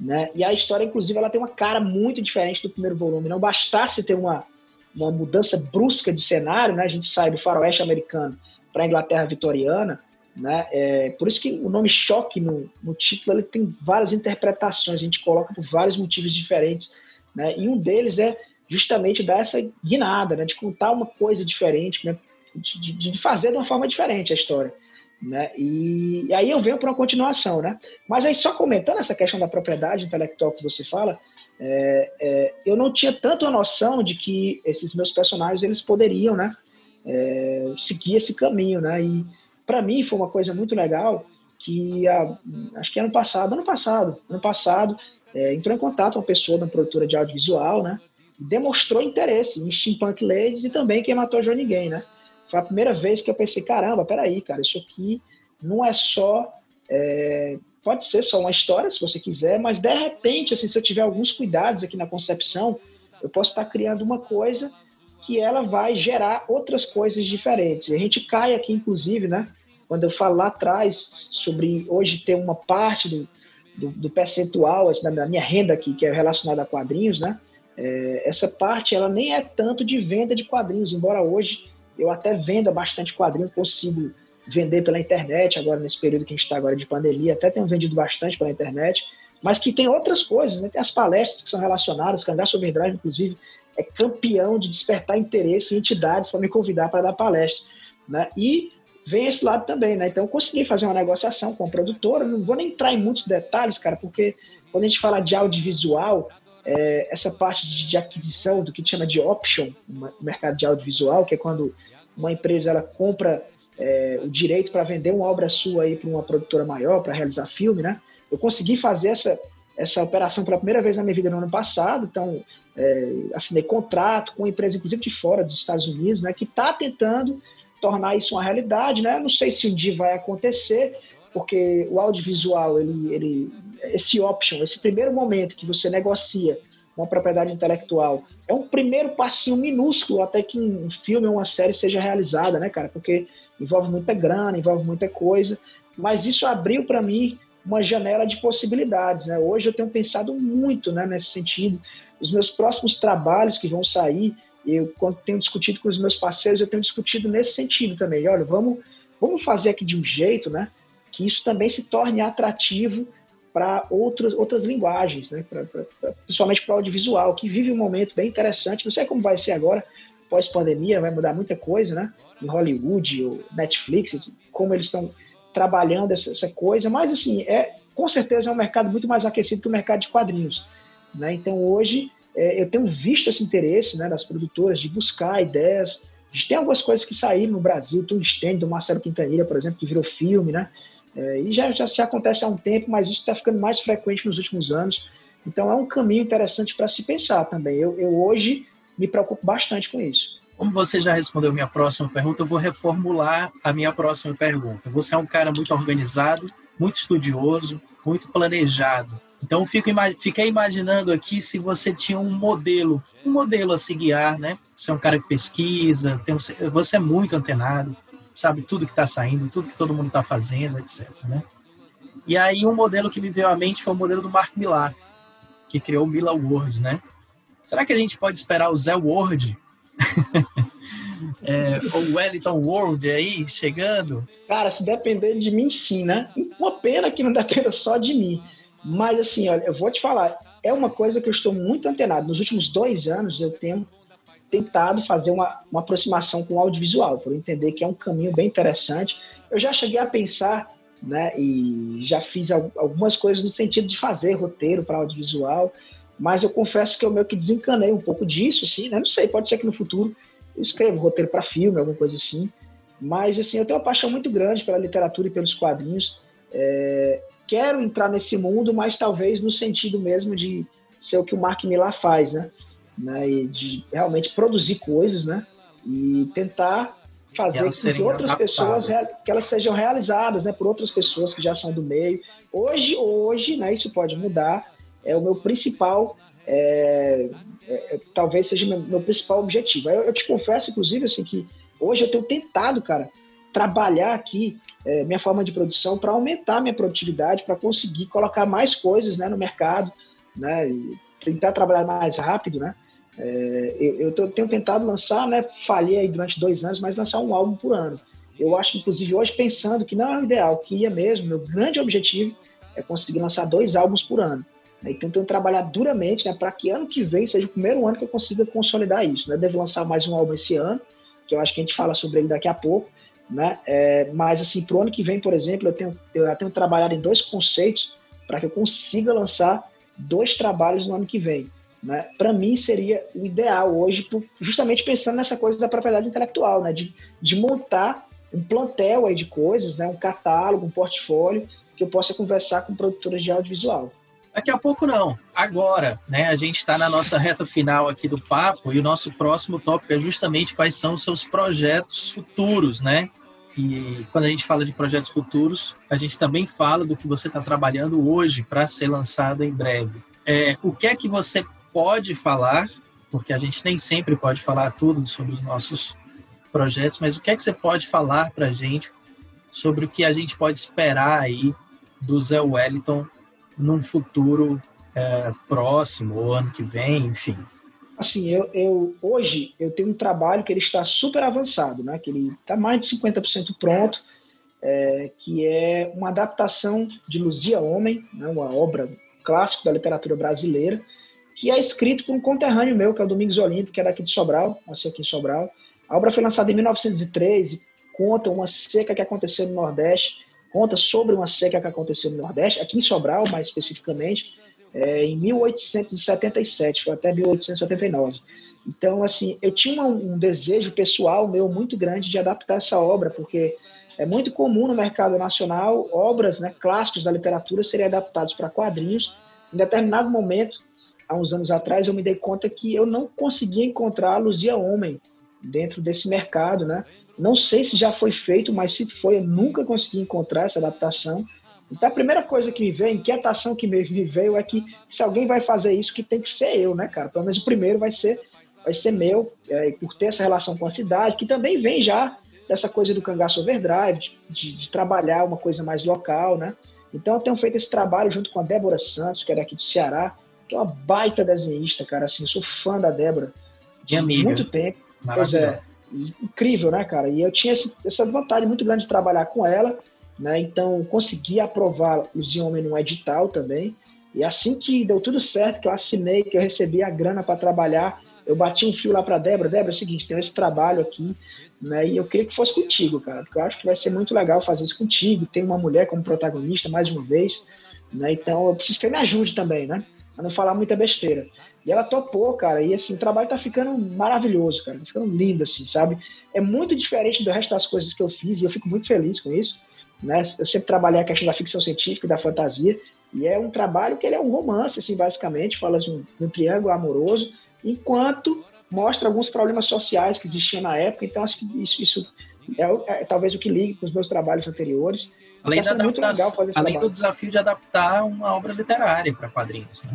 Né? E a história, inclusive, ela tem uma cara muito diferente do primeiro volume. Não bastasse ter uma, uma mudança brusca de cenário, né? a gente sai do faroeste americano para a Inglaterra vitoriana, né? É, por isso que o nome choque no, no título ele tem várias interpretações, a gente coloca por vários motivos diferentes. Né? E um deles é justamente dar essa guinada, né? de contar uma coisa diferente, né? de, de fazer de uma forma diferente a história. Né? E, e, aí eu venho para uma continuação, né? Mas aí só comentando essa questão da propriedade intelectual que você fala, é, é, eu não tinha tanto a noção de que esses meus personagens eles poderiam, né, é, seguir esse caminho, né? E para mim foi uma coisa muito legal que a, acho que ano passado, ano passado, ano passado é, entrou em contato uma pessoa da produtora de audiovisual, né? Demonstrou interesse em Steampunk Ladies e também quem matou Johnny Game, né? Foi a primeira vez que eu pensei, caramba, peraí, cara, isso aqui não é só. É, pode ser só uma história, se você quiser, mas de repente, assim, se eu tiver alguns cuidados aqui na concepção, eu posso estar criando uma coisa que ela vai gerar outras coisas diferentes. E a gente cai aqui, inclusive, né? Quando eu falo lá atrás sobre hoje ter uma parte do, do, do percentual assim, da minha renda aqui, que é relacionada a quadrinhos, né? É, essa parte ela nem é tanto de venda de quadrinhos, embora hoje eu até vendo bastante quadrinho, consigo vender pela internet agora nesse período que a gente está agora de pandemia, até tenho vendido bastante pela internet, mas que tem outras coisas, né? Tem as palestras que são relacionadas, Cangaço Overdrive, inclusive, é campeão de despertar interesse em entidades para me convidar para dar palestra, né? E vem esse lado também, né? Então consegui fazer uma negociação com a produtora, não vou nem entrar em muitos detalhes, cara, porque quando a gente fala de audiovisual, é, essa parte de, de, aquisição do que chama de option no mercado de audiovisual, que é quando uma empresa ela compra é, o direito para vender uma obra sua aí para uma produtora maior, para realizar filme, né? Eu consegui fazer essa, essa operação pela primeira vez na minha vida no ano passado, então é, assinei contrato com uma empresa, inclusive de fora dos Estados Unidos, né, que está tentando tornar isso uma realidade, né? Não sei se um dia vai acontecer, porque o audiovisual, ele, ele, esse option, esse primeiro momento que você negocia uma propriedade intelectual, é um primeiro passinho minúsculo até que um filme ou uma série seja realizada, né, cara? Porque envolve muita grana, envolve muita coisa, mas isso abriu para mim uma janela de possibilidades, né? Hoje eu tenho pensado muito, né, nesse sentido. Os meus próximos trabalhos que vão sair, eu quando tenho discutido com os meus parceiros, eu tenho discutido nesse sentido também. Olha, vamos vamos fazer aqui de um jeito, né, que isso também se torne atrativo para outras, outras linguagens, né? Pra, pra, pra, principalmente para o audiovisual, que vive um momento bem interessante. Não sei como vai ser agora, pós-pandemia, vai mudar muita coisa, né? Em Hollywood, ou Netflix, como eles estão trabalhando essa, essa, coisa, mas assim, é, com certeza é um mercado muito mais aquecido que o mercado de quadrinhos. Né? Então hoje é, eu tenho visto esse interesse né, das produtoras de buscar ideias. A gente tem algumas coisas que saíram no Brasil, stand do Marcelo Quintanilha, por exemplo, que virou filme, né? É, e já, já, já acontece há um tempo, mas isso está ficando mais frequente nos últimos anos. Então é um caminho interessante para se pensar também. Eu, eu hoje me preocupo bastante com isso. Como você já respondeu minha próxima pergunta, eu vou reformular a minha próxima pergunta. Você é um cara muito organizado, muito estudioso, muito planejado. Então, fico, fiquei imaginando aqui se você tinha um modelo, um modelo a se guiar, né? Você é um cara que pesquisa, tem um, você é muito antenado sabe tudo que está saindo, tudo que todo mundo está fazendo, etc. Né? E aí um modelo que me veio à mente foi o modelo do Mark Millar, que criou o Mila World, né? Será que a gente pode esperar o Zé World? é, o Wellington World aí chegando? Cara, se depender de mim, sim, né? Uma pena que não dependa só de mim. Mas assim, olha, eu vou te falar, é uma coisa que eu estou muito antenado. Nos últimos dois anos eu tenho tentado fazer uma, uma aproximação com o audiovisual, por entender que é um caminho bem interessante. Eu já cheguei a pensar, né, e já fiz algumas coisas no sentido de fazer roteiro para audiovisual, mas eu confesso que eu meio que desencanei um pouco disso, assim, né? Não sei, pode ser que no futuro eu escreva roteiro para filme, alguma coisa assim. Mas, assim, eu tenho uma paixão muito grande pela literatura e pelos quadrinhos. É, quero entrar nesse mundo, mas talvez no sentido mesmo de ser o que o Mark Millar faz, né? Né, e de realmente produzir coisas, né, e tentar fazer com que outras pessoas que elas sejam realizadas, né, por outras pessoas que já são do meio. Hoje, hoje, né, isso pode mudar. É o meu principal, é, é, é talvez seja meu, meu principal objetivo. Eu, eu, te confesso, inclusive, assim que hoje eu tenho tentado, cara, trabalhar aqui é, minha forma de produção para aumentar minha produtividade, para conseguir colocar mais coisas, né, no mercado, né, e tentar trabalhar mais rápido, né. É, eu, eu tenho tentado lançar, né? Falhei aí durante dois anos, mas lançar um álbum por ano. Eu acho inclusive, hoje pensando que não é o ideal, que ia mesmo, meu grande objetivo é conseguir lançar dois álbuns por ano. Né? Então, tenho trabalhado duramente né, para que ano que vem seja o primeiro ano que eu consiga consolidar isso. Né? Devo lançar mais um álbum esse ano, que eu acho que a gente fala sobre ele daqui a pouco. Né? É, mas, assim, para o ano que vem, por exemplo, eu tenho, eu tenho trabalhado em dois conceitos para que eu consiga lançar dois trabalhos no ano que vem. Né? Para mim, seria o ideal hoje, justamente pensando nessa coisa da propriedade intelectual, né? de, de montar um plantel aí de coisas, né? um catálogo, um portfólio, que eu possa conversar com produtoras de audiovisual. Daqui a pouco não, agora, né? A gente está na nossa reta final aqui do papo e o nosso próximo tópico é justamente quais são os seus projetos futuros, né? E quando a gente fala de projetos futuros, a gente também fala do que você está trabalhando hoje para ser lançado em breve. É, o que é que você pode falar, porque a gente nem sempre pode falar tudo sobre os nossos projetos, mas o que é que você pode falar para a gente sobre o que a gente pode esperar aí do Zé Wellington num futuro é, próximo, ou ano que vem, enfim? Assim, eu, eu, hoje eu tenho um trabalho que ele está super avançado, né? que ele está mais de 50% pronto, é, que é uma adaptação de Luzia Homem, né? uma obra clássica da literatura brasileira, que é escrito por um conterrâneo meu, que é o Domingos Olímpico, que é daqui de Sobral, nasceu aqui em Sobral. A obra foi lançada em 1903 e conta uma seca que aconteceu no Nordeste, conta sobre uma seca que aconteceu no Nordeste, aqui em Sobral, mais especificamente, é, em 1877, foi até 1879. Então, assim, eu tinha um, um desejo pessoal meu muito grande de adaptar essa obra, porque é muito comum no mercado nacional obras né, clássicos da literatura serem adaptados para quadrinhos. Em determinado momento, há uns anos atrás, eu me dei conta que eu não conseguia encontrar a Luzia Homem dentro desse mercado, né? Não sei se já foi feito, mas se foi, eu nunca consegui encontrar essa adaptação. Então a primeira coisa que me veio, inquietação que me veio é que se alguém vai fazer isso, que tem que ser eu, né, cara? Pelo menos o primeiro vai ser, vai ser meu, é, por ter essa relação com a cidade, que também vem já dessa coisa do cangaço overdrive, de, de, trabalhar uma coisa mais local, né? Então eu tenho feito esse trabalho junto com a Débora Santos, que é daqui do Ceará, que é uma baita desenhista, cara, assim, sou fã da Débora. De amiga. Muito tempo. Pois é, incrível, né, cara? E eu tinha esse, essa vontade muito grande de trabalhar com ela, né? Então, consegui aprovar os Homem no edital também. E assim que deu tudo certo, que eu assinei, que eu recebi a grana para trabalhar, eu bati um fio lá para Débora. Débora, é o seguinte, tem esse trabalho aqui, né? E eu queria que fosse contigo, cara, porque eu acho que vai ser muito legal fazer isso contigo. Tem uma mulher como protagonista, mais uma vez, né? Então, eu preciso que me ajude também, né? Pra não falar muita besteira. E ela topou, cara, e assim, o trabalho tá ficando maravilhoso, cara, tá ficando lindo, assim, sabe? É muito diferente do resto das coisas que eu fiz e eu fico muito feliz com isso, né? Eu sempre trabalhei a questão da ficção científica e da fantasia, e é um trabalho que ele é um romance, assim, basicamente, fala de um, de um triângulo amoroso, enquanto mostra alguns problemas sociais que existiam na época, então acho que isso, isso é, é talvez o que ligue com os meus trabalhos anteriores. Além, tá da além do desafio de adaptar uma obra literária para quadrinhos, né?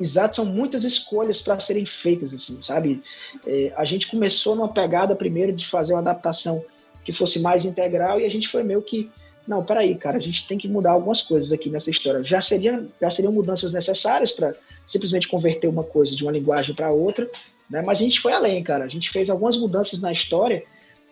Exato, são muitas escolhas para serem feitas, assim, sabe? É, a gente começou numa pegada primeiro de fazer uma adaptação que fosse mais integral e a gente foi meio que, não, peraí, cara, a gente tem que mudar algumas coisas aqui nessa história. Já seriam, já seriam mudanças necessárias para simplesmente converter uma coisa de uma linguagem para outra, né? Mas a gente foi além, cara. A gente fez algumas mudanças na história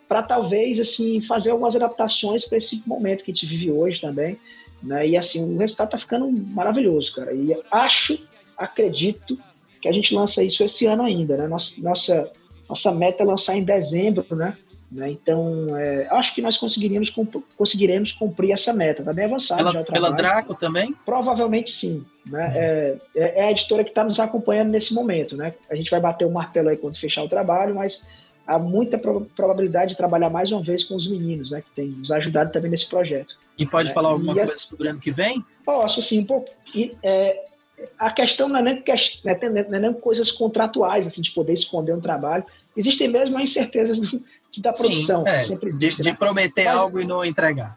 para talvez assim fazer algumas adaptações para esse momento que a gente vive hoje também, né? E assim o resultado tá ficando maravilhoso, cara. E acho acredito que a gente lança isso esse ano ainda, né? Nossa, nossa, nossa meta é lançar em dezembro, né? né? Então, é, acho que nós conseguiríamos, conseguiremos cumprir essa meta. Está bem avançado pela, já o trabalho. Pela Draco também? Provavelmente sim. Né? Uhum. É, é, a editora que está nos acompanhando nesse momento. Né? A gente vai bater o martelo aí quando fechar o trabalho, mas há muita probabilidade de trabalhar mais uma vez com os meninos, né? que tem nos ajudado também nesse projeto. E pode né? falar alguma e coisa sobre o ano que vem? Posso, sim. Um pouco. E, é, a questão não é, nem, não é nem coisas contratuais, assim, de poder esconder um trabalho. Existem mesmo as incertezas do, da produção. Sim, é, existe, de, né? de, prometer Mas, algo e não entregar.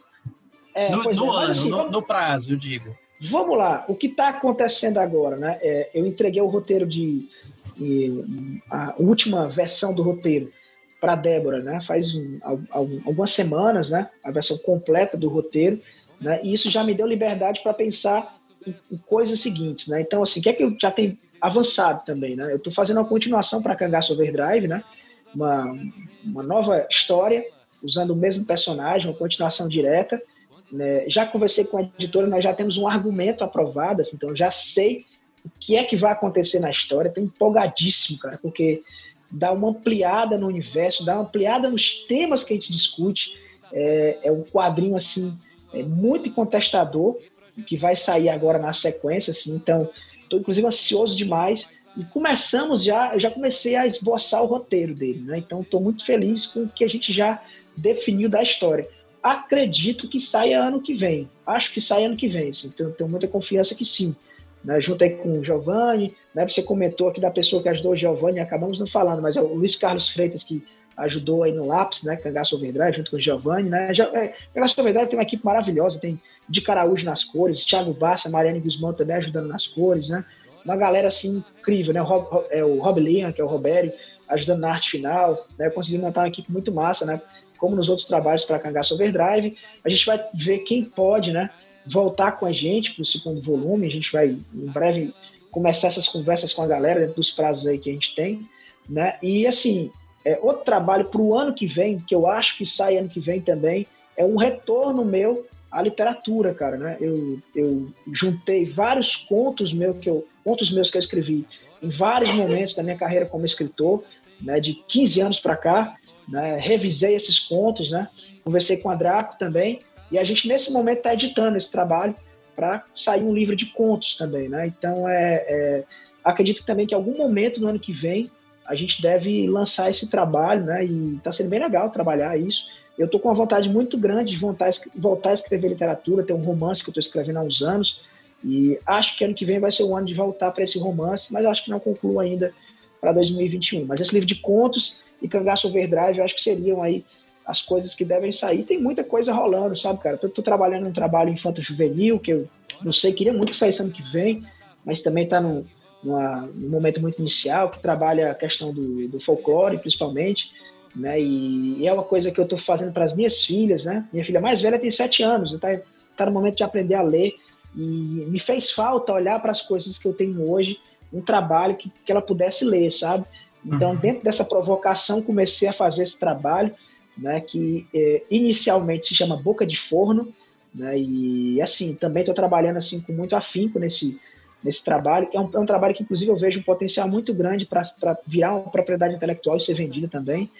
É, no, no é, ano, assim, no, no, prazo, eu digo. Vamos lá, o que está acontecendo agora, né? É, eu entreguei o roteiro de, de, a última versão do roteiro para Débora, né? Faz um, algumas semanas, né? A versão completa do roteiro, né? E isso já me deu liberdade para pensar coisas seguintes, né? Então, assim, o que é que eu já tenho avançado também, né? Eu estou fazendo uma continuação para Cangaço Overdrive, né? Uma, uma nova história, usando o mesmo personagem, uma continuação direta. Né? Já conversei com a editora, nós já temos um argumento aprovado, assim, então já sei o que é que vai acontecer na história. Estou empolgadíssimo, cara, porque dá uma ampliada no universo, dá uma ampliada nos temas que a gente discute. É, é um quadrinho assim é muito contestador, que vai sair agora na sequência, assim, então estou inclusive ansioso demais e começamos já, já comecei a esboçar o roteiro dele, né? Então estou muito feliz com o que a gente já definiu da história. Acredito que saia ano que vem. Acho que sai ano que vem. Assim, então tenho muita confiança que sim. Né? Junto aí com o Giovanni, né? Você comentou aqui da pessoa que ajudou o Giovanni, acabamos não falando, mas é o Luiz Carlos Freitas que ajudou aí no Lápis, né? Cangaço Overdrive, junto com o Giovanni, né? Já, é, Cangaço Overdrive tem uma equipe maravilhosa, tem de Caraújo nas cores, Thiago Bassa, Mariane Guzmão também ajudando nas cores, né? Uma galera assim incrível, né? O Rob, é, o Rob Lian, que é o Robério, ajudando na arte final, né? Conseguindo montar uma equipe muito massa, né? Como nos outros trabalhos para Cangaço Overdrive. A gente vai ver quem pode, né? Voltar com a gente para o segundo volume. A gente vai, em breve, começar essas conversas com a galera dentro dos prazos aí que a gente tem, né? E assim, é, outro trabalho para o ano que vem, que eu acho que sai ano que vem também, é um retorno meu a literatura, cara, né? Eu, eu juntei vários contos meus que eu contos meus que eu escrevi em vários momentos da minha carreira como escritor, né? De 15 anos para cá, né? Revisei esses contos, né? Conversei com a Draco também e a gente nesse momento está editando esse trabalho para sair um livro de contos também, né? Então é, é acredito também que algum momento no ano que vem a gente deve lançar esse trabalho, né? E está sendo bem legal trabalhar isso eu estou com uma vontade muito grande de voltar, a escrever literatura, tem um romance que eu estou escrevendo há uns anos, e acho que ano que vem vai ser o ano de voltar para esse romance, mas acho que não concluo ainda para 2021. Mas esse livro de contos e Cangaço Overdrive, eu acho que seriam aí as coisas que devem sair. Tem muita coisa rolando, sabe, cara? Tô trabalhando um trabalho infanto-juvenil, que eu não sei, queria muito que saísse ano que vem, mas também está num, num momento muito inicial, que trabalha a questão do, do folclore, principalmente, né? E, e, é uma coisa que eu estou fazendo para as minhas filhas, né? Minha filha mais velha tem sete anos, está tá no momento de aprender a ler, e me fez falta olhar para as coisas que eu tenho hoje, um trabalho que, que ela pudesse ler, sabe? Então, uhum. dentro dessa provocação, comecei a fazer esse trabalho, né, que é, inicialmente se chama Boca de Forno, né, e assim, também estou trabalhando assim com muito afinco nesse, nesse trabalho, que é um, é um trabalho que, inclusive, eu vejo um potencial muito grande para virar uma propriedade intelectual e ser vendida também.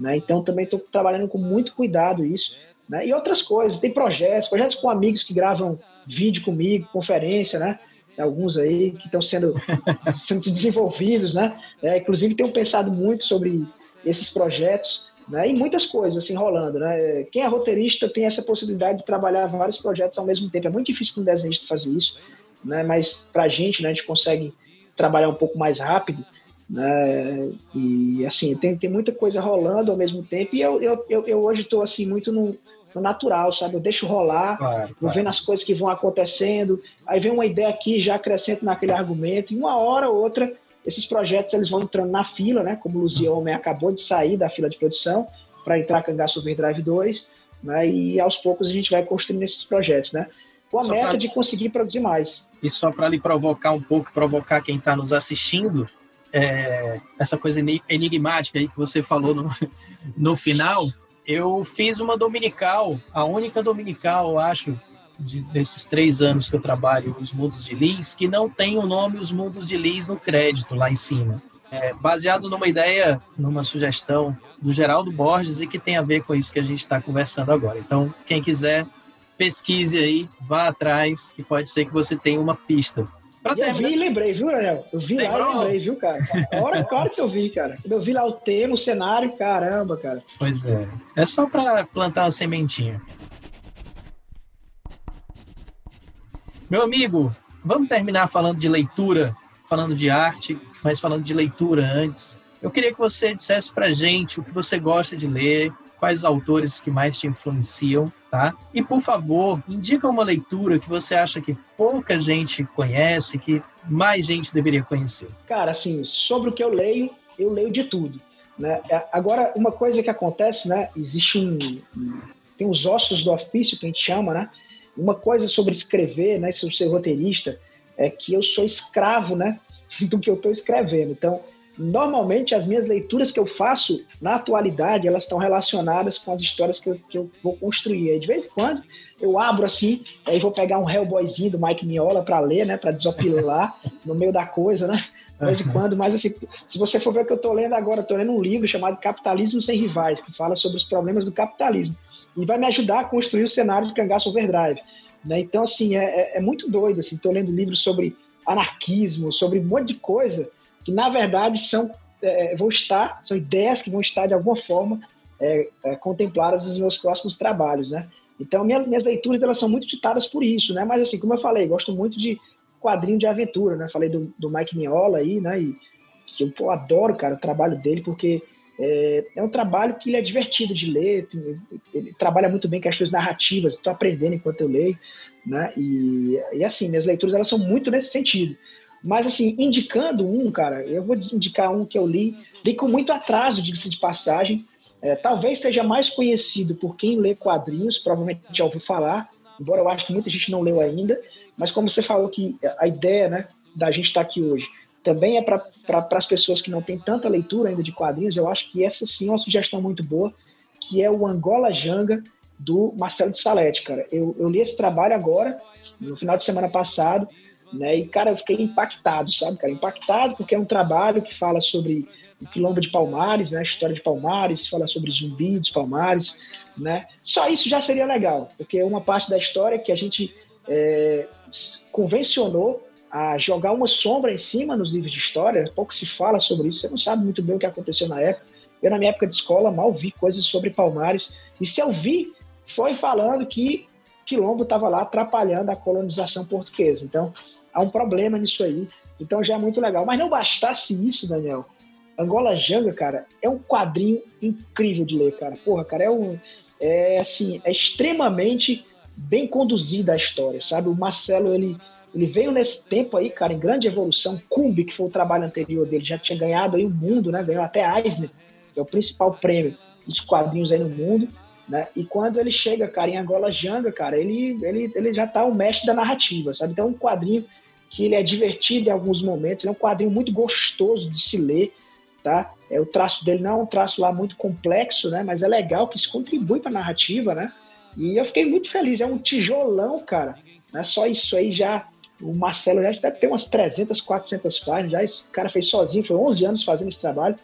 Né, então, também estou trabalhando com muito cuidado isso. Né, e outras coisas, tem projetos, projetos com amigos que gravam vídeo comigo, conferência, né? alguns aí que estão sendo, sendo desenvolvidos, né? É, inclusive tenho pensado muito sobre esses projetos, né? E muitas coisas assim rolando, né? Quem é roteirista tem essa possibilidade de trabalhar vários projetos ao mesmo tempo. É muito difícil para um desenhista fazer isso, né? Mas para a gente, né? A gente consegue trabalhar um pouco mais rápido, né? E assim tem, tem muita coisa rolando ao mesmo tempo. E eu, eu, eu, eu hoje estou assim muito no no natural, sabe? Eu deixo rolar, claro, vou claro. vendo as coisas que vão acontecendo, aí vem uma ideia aqui, já acrescento naquele argumento, e uma hora ou outra, esses projetos eles vão entrando na fila, né? Como o Luzia Homem acabou de sair da fila de produção para entrar Cangaço Overdrive 2, né? E aos poucos a gente vai construindo esses projetos, né? Com a só meta pra... de conseguir produzir mais. E só para lhe provocar um pouco, provocar quem está nos assistindo, é, essa coisa enigmática aí que você falou no, no final, eu fiz uma dominical, a única dominical, eu acho, de, desses três anos que eu trabalho os Mundos de Lins, que não tem o nome Os Mundos de Lins no crédito lá em cima. É, baseado numa ideia, numa sugestão do Geraldo Borges e que tem a ver com isso que a gente está conversando agora. Então, quem quiser, pesquise aí, vá atrás, que pode ser que você tenha uma pista. Pra eu vi e lembrei, viu, Daniel? Eu vi Lembrou? lá e lembrei, viu, cara? Hora, claro que eu vi, cara. Quando eu vi lá o tema, o cenário, caramba, cara. Pois é. É só pra plantar uma sementinha. Meu amigo, vamos terminar falando de leitura, falando de arte, mas falando de leitura antes. Eu queria que você dissesse pra gente o que você gosta de ler, quais os autores que mais te influenciam tá? E por favor, indica uma leitura que você acha que pouca gente conhece, que mais gente deveria conhecer. Cara, assim, sobre o que eu leio, eu leio de tudo. Né? É, agora, uma coisa que acontece, né? Existe um, tem os ossos do ofício que a gente chama, né? Uma coisa sobre escrever, né? Se eu ser roteirista, é que eu sou escravo, né? Do que eu estou escrevendo. Então, normalmente as minhas leituras que eu faço na atualidade elas estão relacionadas com as histórias que eu, que eu vou construir. Aí, de vez em quando eu abro assim, aí vou pegar um Hellboyzinho do Mike Miola para ler, né, para desopilar no meio da coisa, né? De vez em quando, mas assim, se você for ver o que eu estou lendo agora, estou lendo um livro chamado Capitalismo Sem Rivais, que fala sobre os problemas do capitalismo. E vai me ajudar a construir o cenário de Cangaço Overdrive. Né? Então, assim, é, é, é muito doido. Estou assim, lendo livros sobre anarquismo, sobre um monte de coisa que na verdade são é, vão estar, são ideias que vão estar de alguma forma é, é, contempladas nos meus próximos trabalhos, né? Então minha, minhas leituras elas são muito ditadas por isso, né? Mas assim, como eu falei, gosto muito de quadrinho de aventura, né? Falei do, do Mike Mignola aí, né? E que eu pô, adoro, cara, o trabalho dele porque é, é, um trabalho que ele é divertido de ler, ele trabalha muito bem questões narrativas, estou aprendendo enquanto eu leio, né? E, e assim, minhas leituras elas são muito nesse sentido. Mas, assim, indicando um, cara, eu vou indicar um que eu li, li com muito atraso, diga-se de passagem. É, talvez seja mais conhecido por quem lê quadrinhos, provavelmente já ouviu falar, embora eu acho que muita gente não leu ainda. Mas, como você falou que a ideia né, da gente estar aqui hoje também é para pra, as pessoas que não têm tanta leitura ainda de quadrinhos, eu acho que essa sim é uma sugestão muito boa, que é o Angola Janga, do Marcelo de Salete, cara. Eu, eu li esse trabalho agora, no final de semana passado, né? E, cara, eu fiquei impactado, sabe, cara? Impactado porque é um trabalho que fala sobre o quilombo de Palmares, né? A história de Palmares, fala sobre zumbi dos Palmares, né? Só isso já seria legal, porque é uma parte da história que a gente é, convencionou a jogar uma sombra em cima nos livros de história, pouco se fala sobre isso, você não sabe muito bem o que aconteceu na época. Eu, na minha época de escola, mal vi coisas sobre Palmares, e se eu vi, foi falando que Quilombo estava lá atrapalhando a colonização portuguesa. Então, há um problema nisso aí. Então já é muito legal. Mas não bastasse isso, Daniel, Angola Janga, cara, é um quadrinho incrível de ler, cara. Porra, cara, é um. É assim, é extremamente bem conduzida a história, sabe? O Marcelo, ele, ele veio nesse tempo aí, cara, em grande evolução. Cumbi, que foi o trabalho anterior dele, já tinha ganhado aí o mundo, né? Ganhou até Eisner, que é o principal prêmio dos quadrinhos aí no mundo. Né? E quando ele chega, cara, em Angola Janga, cara, ele, ele, ele já tá o mestre da narrativa, sabe? Então é um quadrinho que ele é divertido em alguns momentos, é um quadrinho muito gostoso de se ler, tá? É, o traço dele não é um traço lá muito complexo, né? Mas é legal que isso contribui para a narrativa, né? E eu fiquei muito feliz, é um tijolão, cara. Não é só isso aí já. O Marcelo já deve ter umas 300, 400 páginas, já esse cara fez sozinho, foi 11 anos fazendo esse trabalho.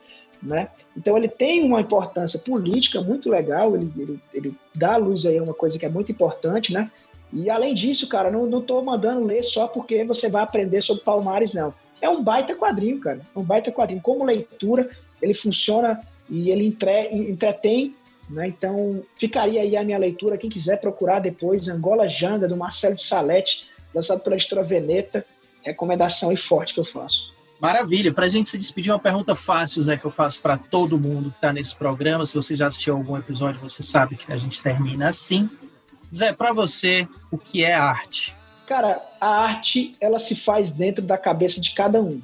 Né? Então ele tem uma importância política muito legal, ele, ele, ele dá à luz aí uma coisa que é muito importante, né? E além disso, cara, não, não tô mandando ler só porque você vai aprender sobre Palmares, não. É um baita quadrinho, cara. É um baita quadrinho. Como leitura, ele funciona e ele entre, entretém, né? Então, ficaria aí a minha leitura. Quem quiser procurar depois, Angola Janga, do Marcelo de Salete, lançado pela editora Veneta. Recomendação e forte que eu faço. Maravilha. Para a gente se despedir, uma pergunta fácil, Zé, que eu faço para todo mundo que está nesse programa. Se você já assistiu algum episódio, você sabe que a gente termina assim. Zé, para você, o que é arte? Cara, a arte, ela se faz dentro da cabeça de cada um.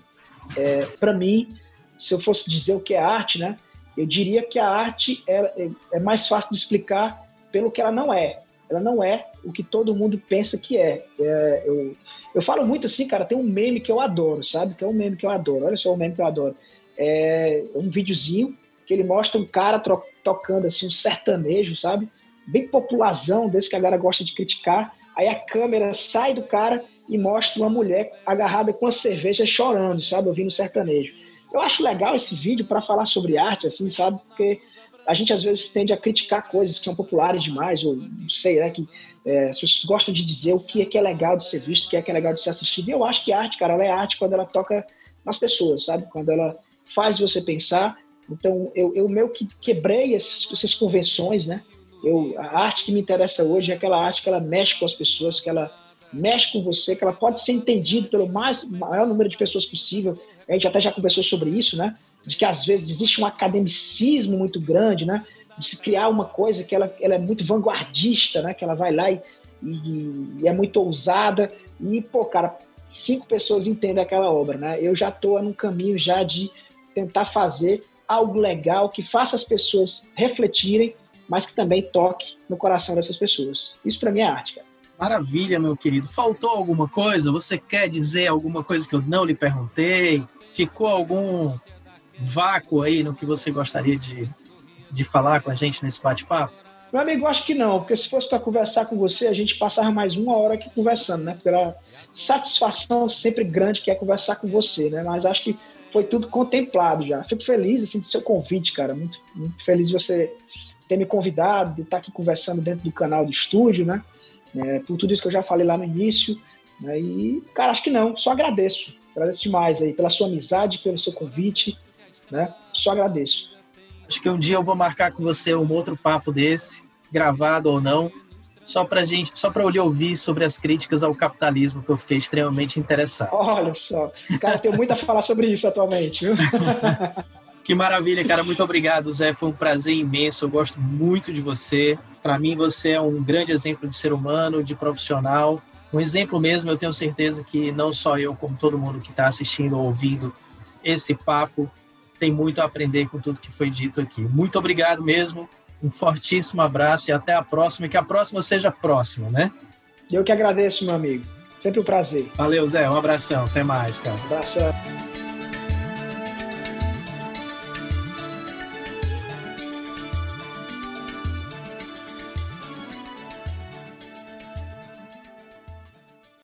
É, para mim, se eu fosse dizer o que é arte, né? Eu diria que a arte é, é, mais fácil de explicar pelo que ela não é. Ela não é o que todo mundo pensa que é. é eu, eu falo muito assim, cara, tem um meme que eu adoro, sabe? Que é um meme que eu adoro. Olha só o meme que eu adoro. É um videozinho que ele mostra um cara tocando assim um sertanejo, sabe? Bem popularzão, desse que a galera gosta de criticar. Aí a câmera sai do cara e mostra uma mulher agarrada com a cerveja chorando, sabe? Ouvindo sertanejo. Eu acho legal esse vídeo para falar sobre arte, assim, sabe? Porque a gente às vezes tende a criticar coisas que são populares demais, ou não sei, né? Que é, as pessoas gostam de dizer o que é que é legal de ser visto, o que é que é legal de ser assistido. E eu acho que arte, cara, ela é arte quando ela toca nas pessoas, sabe? Quando ela faz você pensar. Então, eu, eu meio que quebrei essas, essas convenções, né? Eu, a arte que me interessa hoje é aquela arte que ela mexe com as pessoas, que ela mexe com você, que ela pode ser entendida pelo mais, maior número de pessoas possível. A gente até já conversou sobre isso, né? De que às vezes existe um academicismo muito grande, né? de se criar uma coisa que ela, ela é muito vanguardista, né? Que ela vai lá e, e, e, é muito ousada. E, pô, cara, cinco pessoas entendem aquela obra, né? Eu já estou num caminho já de tentar fazer algo legal que faça as pessoas refletirem, mas que também toque no coração dessas pessoas. Isso para mim é arte, cara. Maravilha, meu querido. Faltou alguma coisa? Você quer dizer alguma coisa que eu não lhe perguntei? Ficou algum vácuo aí no que você gostaria de de falar com a gente nesse bate-papo? Meu amigo, acho que não, porque se fosse para conversar com você, a gente passava mais uma hora aqui conversando, né? Pela satisfação sempre grande que é conversar com você, né? Mas acho que foi tudo contemplado já. Fico feliz assim, do seu convite, cara. Muito, muito feliz de você ter me convidado, de estar aqui conversando dentro do canal do estúdio, né? É, por tudo isso que eu já falei lá no início. Né? E, cara, acho que não. Só agradeço. Agradeço demais aí pela sua amizade, pelo seu convite, né? Só agradeço. Acho que um dia eu vou marcar com você um outro papo desse, gravado ou não, só para gente, só para eu lhe ouvir sobre as críticas ao capitalismo que eu fiquei extremamente interessado. Olha só, cara, tenho muito a falar sobre isso atualmente, viu? Que maravilha, cara. Muito obrigado, Zé. Foi um prazer imenso. Eu gosto muito de você. Para mim, você é um grande exemplo de ser humano, de profissional. Um exemplo mesmo. Eu tenho certeza que não só eu, como todo mundo que está assistindo ou ouvindo esse papo, tem muito a aprender com tudo que foi dito aqui. Muito obrigado mesmo, um fortíssimo abraço e até a próxima, e que a próxima seja próxima, né? Eu que agradeço, meu amigo. Sempre um prazer. Valeu, Zé. Um abração. Até mais, cara. Um abração.